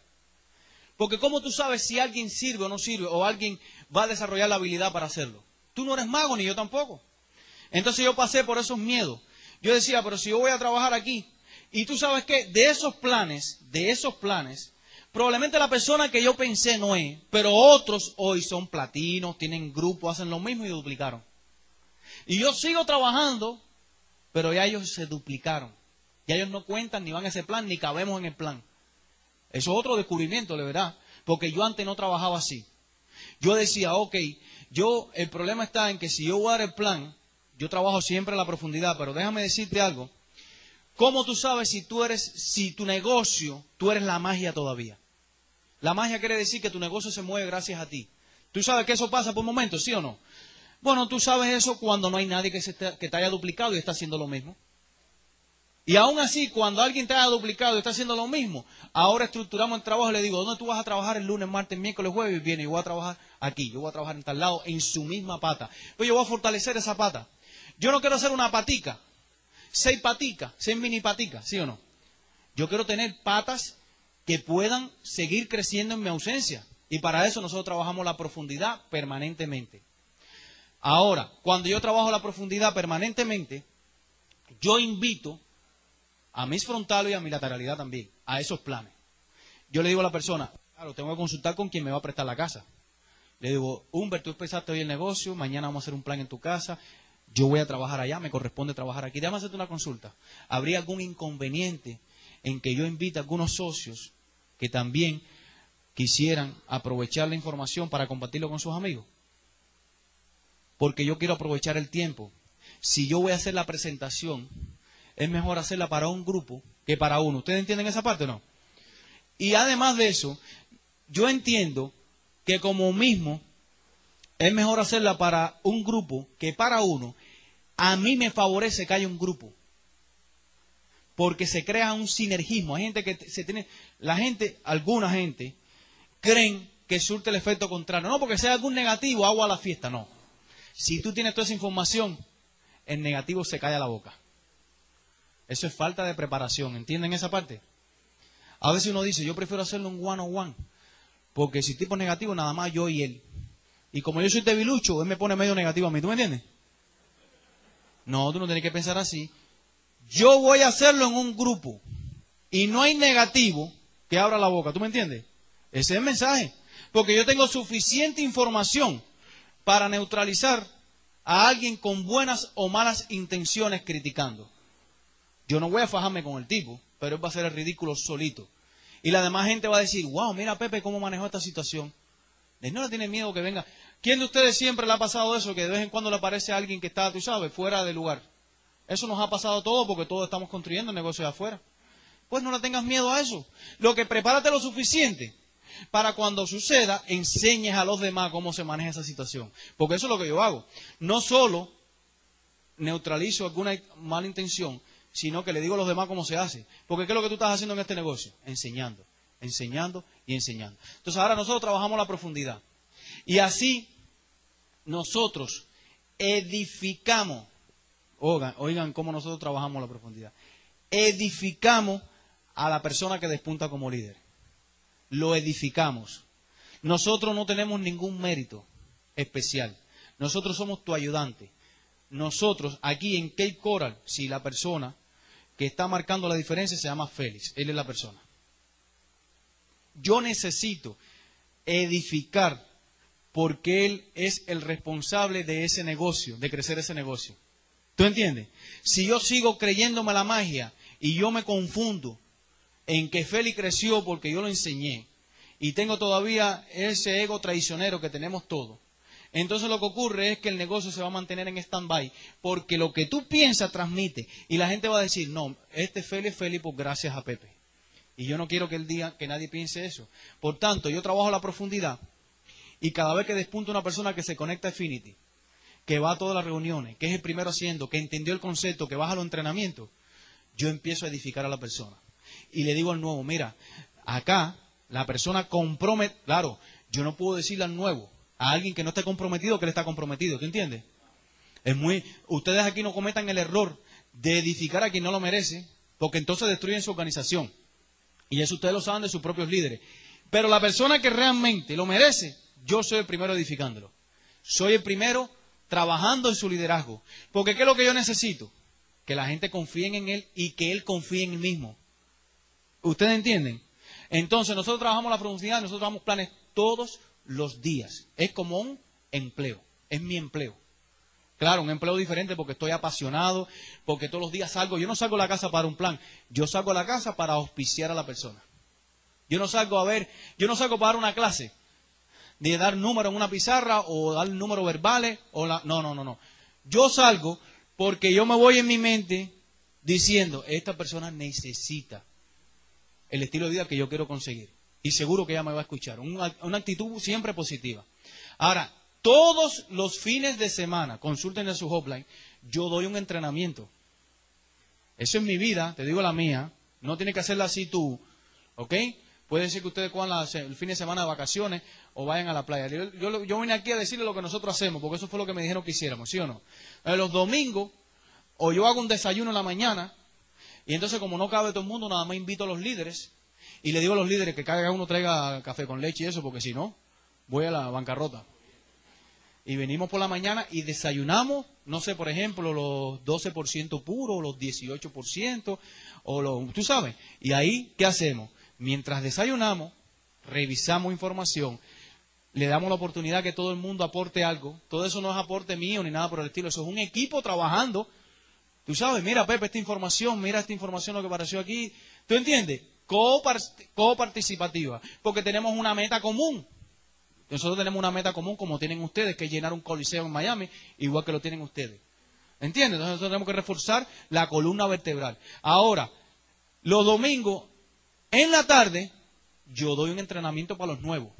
Porque ¿cómo tú sabes si alguien sirve o no sirve o alguien va a desarrollar la habilidad para hacerlo? Tú no eres mago ni yo tampoco. Entonces yo pasé por esos miedos. Yo decía, pero si yo voy a trabajar aquí y tú sabes que de esos planes, de esos planes, Probablemente la persona que yo pensé no es, pero otros hoy son platinos, tienen grupo, hacen lo mismo y duplicaron. Y yo sigo trabajando, pero ya ellos se duplicaron. Ya ellos no cuentan ni van a ese plan, ni cabemos en el plan. Eso es otro descubrimiento, de verdad. Porque yo antes no trabajaba así. Yo decía, ok, yo, el problema está en que si yo voy a dar el plan, yo trabajo siempre a la profundidad, pero déjame decirte algo. ¿Cómo tú sabes si tú eres, si tu negocio, tú eres la magia todavía? La magia quiere decir que tu negocio se mueve gracias a ti. ¿Tú sabes que eso pasa por momentos, sí o no? Bueno, tú sabes eso cuando no hay nadie que, se te, que te haya duplicado y está haciendo lo mismo. Y aún así, cuando alguien te haya duplicado y está haciendo lo mismo, ahora estructuramos el trabajo y le digo, ¿dónde tú vas a trabajar el lunes, martes, miércoles, jueves? Y viene, yo voy a trabajar aquí, yo voy a trabajar en tal lado, en su misma pata. Pues yo voy a fortalecer esa pata. Yo no quiero hacer una patica, seis paticas, seis mini paticas, ¿sí o no? Yo quiero tener patas que puedan seguir creciendo en mi ausencia. Y para eso nosotros trabajamos la profundidad permanentemente. Ahora, cuando yo trabajo la profundidad permanentemente, yo invito a mis frontales y a mi lateralidad también, a esos planes. Yo le digo a la persona, claro, tengo que consultar con quien me va a prestar la casa. Le digo, Humbert, tú empezaste hoy el negocio, mañana vamos a hacer un plan en tu casa, yo voy a trabajar allá, me corresponde trabajar aquí. Déjame hacerte una consulta. ¿Habría algún inconveniente en que yo invite a algunos socios que también quisieran aprovechar la información para compartirlo con sus amigos. Porque yo quiero aprovechar el tiempo. Si yo voy a hacer la presentación, es mejor hacerla para un grupo que para uno. ¿Ustedes entienden esa parte o no? Y además de eso, yo entiendo que como mismo es mejor hacerla para un grupo que para uno. A mí me favorece que haya un grupo. Porque se crea un sinergismo. Hay gente que se tiene, la gente, alguna gente, creen que surte el efecto contrario. No porque sea algún negativo, agua a la fiesta, no. Si tú tienes toda esa información, el negativo se cae a la boca. Eso es falta de preparación, ¿entienden esa parte? A veces uno dice, yo prefiero hacerlo en one on one, porque si tipo negativo, nada más yo y él. Y como yo soy debilucho, él me pone medio negativo a mí, ¿tú me entiendes? No, tú no tienes que pensar así. Yo voy a hacerlo en un grupo y no hay negativo que abra la boca, ¿tú me entiendes? Ese es el mensaje. Porque yo tengo suficiente información para neutralizar a alguien con buenas o malas intenciones criticando. Yo no voy a fajarme con el tipo, pero él va a ser el ridículo solito. Y la demás gente va a decir, wow, mira Pepe cómo manejó esta situación. No le tiene miedo que venga. ¿Quién de ustedes siempre le ha pasado eso? Que de vez en cuando le aparece alguien que está, tú sabes, fuera de lugar. Eso nos ha pasado todo porque todos estamos construyendo negocios afuera. Pues no le tengas miedo a eso. Lo que prepárate lo suficiente para cuando suceda, enseñes a los demás cómo se maneja esa situación. Porque eso es lo que yo hago. No solo neutralizo alguna mala intención, sino que le digo a los demás cómo se hace. Porque ¿qué es lo que tú estás haciendo en este negocio? Enseñando, enseñando y enseñando. Entonces ahora nosotros trabajamos la profundidad. Y así nosotros edificamos, oigan, oigan cómo nosotros trabajamos la profundidad. Edificamos a la persona que despunta como líder lo edificamos. Nosotros no tenemos ningún mérito especial. Nosotros somos tu ayudante. Nosotros, aquí en Cape Coral, si la persona que está marcando la diferencia se llama Félix, él es la persona. Yo necesito edificar porque él es el responsable de ese negocio, de crecer ese negocio. ¿Tú entiendes? Si yo sigo creyéndome la magia y yo me confundo en que Félix creció porque yo lo enseñé y tengo todavía ese ego traicionero que tenemos todos. Entonces lo que ocurre es que el negocio se va a mantener en stand-by porque lo que tú piensas transmite y la gente va a decir, no, este Félix Félix por gracias a Pepe. Y yo no quiero que el día que nadie piense eso. Por tanto, yo trabajo a la profundidad y cada vez que despunta una persona que se conecta a Affinity, que va a todas las reuniones, que es el primero haciendo, que entendió el concepto, que baja los entrenamientos, yo empiezo a edificar a la persona y le digo al nuevo, mira, acá la persona compromete, claro, yo no puedo decirle al nuevo, a alguien que no esté comprometido, que él está comprometido, ¿tú entiendes? Es muy, ustedes aquí no cometan el error de edificar a quien no lo merece, porque entonces destruyen su organización. Y eso ustedes lo saben de sus propios líderes. Pero la persona que realmente lo merece, yo soy el primero edificándolo. Soy el primero trabajando en su liderazgo. Porque ¿qué es lo que yo necesito? Que la gente confíe en él y que él confíe en él mismo. ¿Ustedes entienden? Entonces, nosotros trabajamos la profundidad, nosotros trabajamos planes todos los días. Es como un empleo, es mi empleo. Claro, un empleo diferente porque estoy apasionado, porque todos los días salgo. Yo no salgo a la casa para un plan, yo salgo a la casa para auspiciar a la persona. Yo no salgo a ver, yo no salgo para dar una clase, de dar números en una pizarra o dar números verbales. O la, no, no, no, no. Yo salgo porque yo me voy en mi mente diciendo, esta persona necesita el estilo de vida que yo quiero conseguir. Y seguro que ella me va a escuchar. Una, actitud siempre positiva. Ahora, todos los fines de semana, consulten en su hotline, yo doy un entrenamiento. Eso es mi vida, te digo la mía. No tiene que hacerla así tú, ¿ok? Puede ser que ustedes cojan el fin de semana de vacaciones o vayan a la playa. Yo, yo, vine aquí a decirle lo que nosotros hacemos, porque eso fue lo que me dijeron que hiciéramos, ¿sí o no? Eh, los domingos, o yo hago un desayuno en la mañana, y entonces, como no cabe todo el mundo, nada más invito a los líderes y le digo a los líderes que cada uno traiga café con leche y eso, porque si no, voy a la bancarrota. Y venimos por la mañana y desayunamos, no sé, por ejemplo, los 12% puro, los 18%, o los, tú sabes. Y ahí, ¿qué hacemos? Mientras desayunamos, revisamos información, le damos la oportunidad que todo el mundo aporte algo. Todo eso no es aporte mío ni nada por el estilo, eso es un equipo trabajando Tú sabes, mira Pepe, esta información, mira esta información lo que apareció aquí. ¿Tú entiendes? Coparticipativa, porque tenemos una meta común. Nosotros tenemos una meta común como tienen ustedes, que es llenar un coliseo en Miami, igual que lo tienen ustedes. ¿Entiendes? Entonces nosotros tenemos que reforzar la columna vertebral. Ahora, los domingos, en la tarde, yo doy un entrenamiento para los nuevos.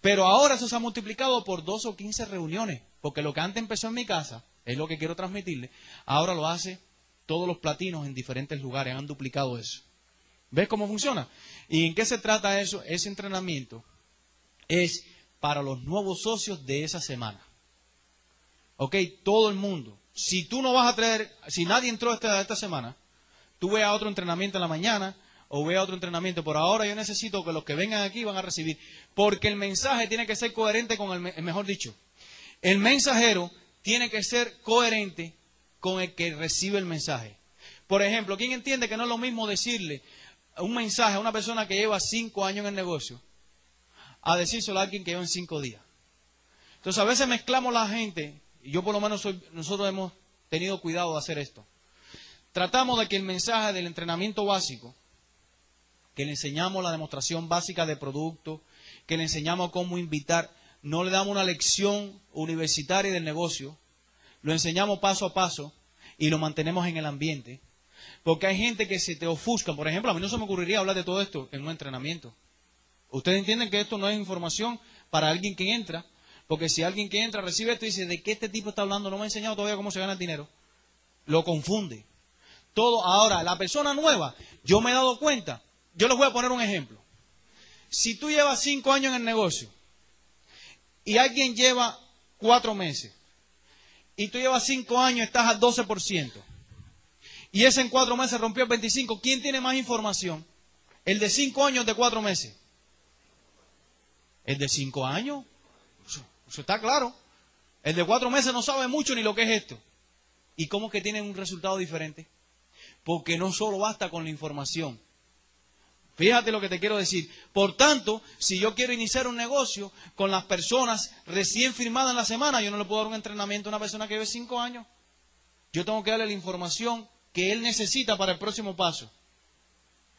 Pero ahora eso se ha multiplicado por dos o quince reuniones, porque lo que antes empezó en mi casa, es lo que quiero transmitirle, ahora lo hace todos los platinos en diferentes lugares, han duplicado eso. ¿Ves cómo funciona? ¿Y en qué se trata eso? Ese entrenamiento es para los nuevos socios de esa semana. ¿Ok? Todo el mundo. Si tú no vas a traer, si nadie entró esta, esta semana, tú ve a otro entrenamiento en la mañana o ve a otro entrenamiento. Por ahora yo necesito que los que vengan aquí van a recibir. Porque el mensaje tiene que ser coherente con el, mejor dicho, el mensajero tiene que ser coherente con el que recibe el mensaje. Por ejemplo, ¿quién entiende que no es lo mismo decirle un mensaje a una persona que lleva cinco años en el negocio a decírselo a alguien que lleva en cinco días? Entonces a veces mezclamos la gente, y yo por lo menos nosotros hemos tenido cuidado de hacer esto. Tratamos de que el mensaje del entrenamiento básico, que le enseñamos la demostración básica de producto, que le enseñamos cómo invitar, no le damos una lección universitaria del negocio, lo enseñamos paso a paso y lo mantenemos en el ambiente. Porque hay gente que se te ofusca. Por ejemplo, a mí no se me ocurriría hablar de todo esto en un entrenamiento. Ustedes entienden que esto no es información para alguien que entra, porque si alguien que entra recibe esto y dice, ¿de qué este tipo está hablando? No me ha enseñado todavía cómo se gana el dinero. Lo confunde. Todo. Ahora, la persona nueva, yo me he dado cuenta. Yo les voy a poner un ejemplo. Si tú llevas cinco años en el negocio y alguien lleva cuatro meses y tú llevas cinco años, estás al 12%. Y ese en cuatro meses rompió el 25%. ¿Quién tiene más información? ¿El de cinco años de cuatro meses? El de cinco años. Eso, está claro. El de cuatro meses no sabe mucho ni lo que es esto. ¿Y cómo que tienen un resultado diferente? Porque no solo basta con la información. Fíjate lo que te quiero decir. Por tanto, si yo quiero iniciar un negocio con las personas recién firmadas en la semana, yo no le puedo dar un entrenamiento a una persona que lleve cinco años. Yo tengo que darle la información que él necesita para el próximo paso.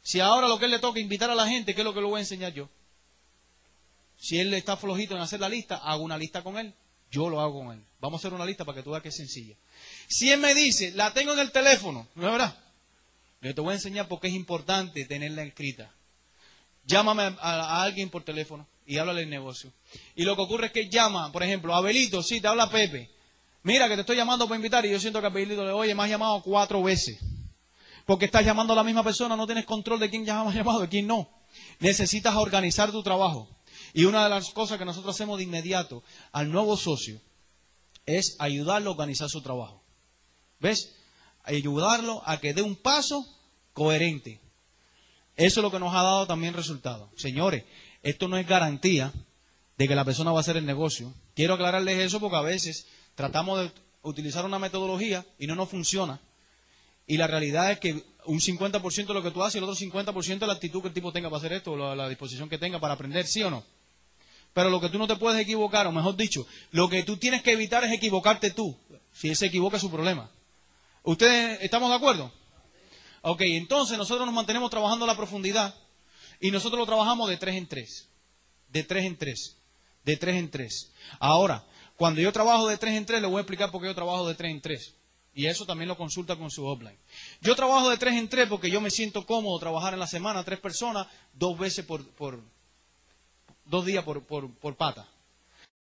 Si ahora lo que él le toca invitar a la gente, ¿qué es lo que le voy a enseñar yo? Si él está flojito en hacer la lista, hago una lista con él. Yo lo hago con él. Vamos a hacer una lista para que tú veas que es sencilla. Si él me dice, la tengo en el teléfono, ¿no es verdad? Yo te voy a enseñar por qué es importante tenerla escrita. Llámame a, alguien por teléfono y háblale del negocio. Y lo que ocurre es que llama, por ejemplo, Abelito, sí, te habla Pepe. Mira que te estoy llamando para invitar y yo siento que Abelito le oye, me has llamado cuatro veces. Porque estás llamando a la misma persona, no tienes control de quién ya has llamado y quién no. Necesitas organizar tu trabajo. Y una de las cosas que nosotros hacemos de inmediato al nuevo socio es ayudarlo a organizar su trabajo. ¿Ves? Ayudarlo a que dé un paso coherente. Eso es lo que nos ha dado también resultado. Señores, esto no es garantía de que la persona va a hacer el negocio. Quiero aclararles eso porque a veces tratamos de utilizar una metodología y no nos funciona. Y la realidad es que un 50% de lo que tú haces y el otro 50% de la actitud que el tipo tenga para hacer esto, la, la disposición que tenga para aprender, ¿sí o no? Pero lo que tú no te puedes equivocar, o mejor dicho, lo que tú tienes que evitar es equivocarte tú. Si él se equivoca es su problema. ¿Ustedes estamos de acuerdo? Ok, entonces nosotros nos mantenemos trabajando a la profundidad y nosotros lo trabajamos de tres en tres. De tres en tres. De tres en tres. Ahora, cuando yo trabajo de tres en tres, le voy a explicar por qué yo trabajo de tres en tres. Y eso también lo consulta con su offline. Yo trabajo de tres en tres porque yo me siento cómodo trabajar en la semana tres personas, dos veces por, por dos días por, por, por pata.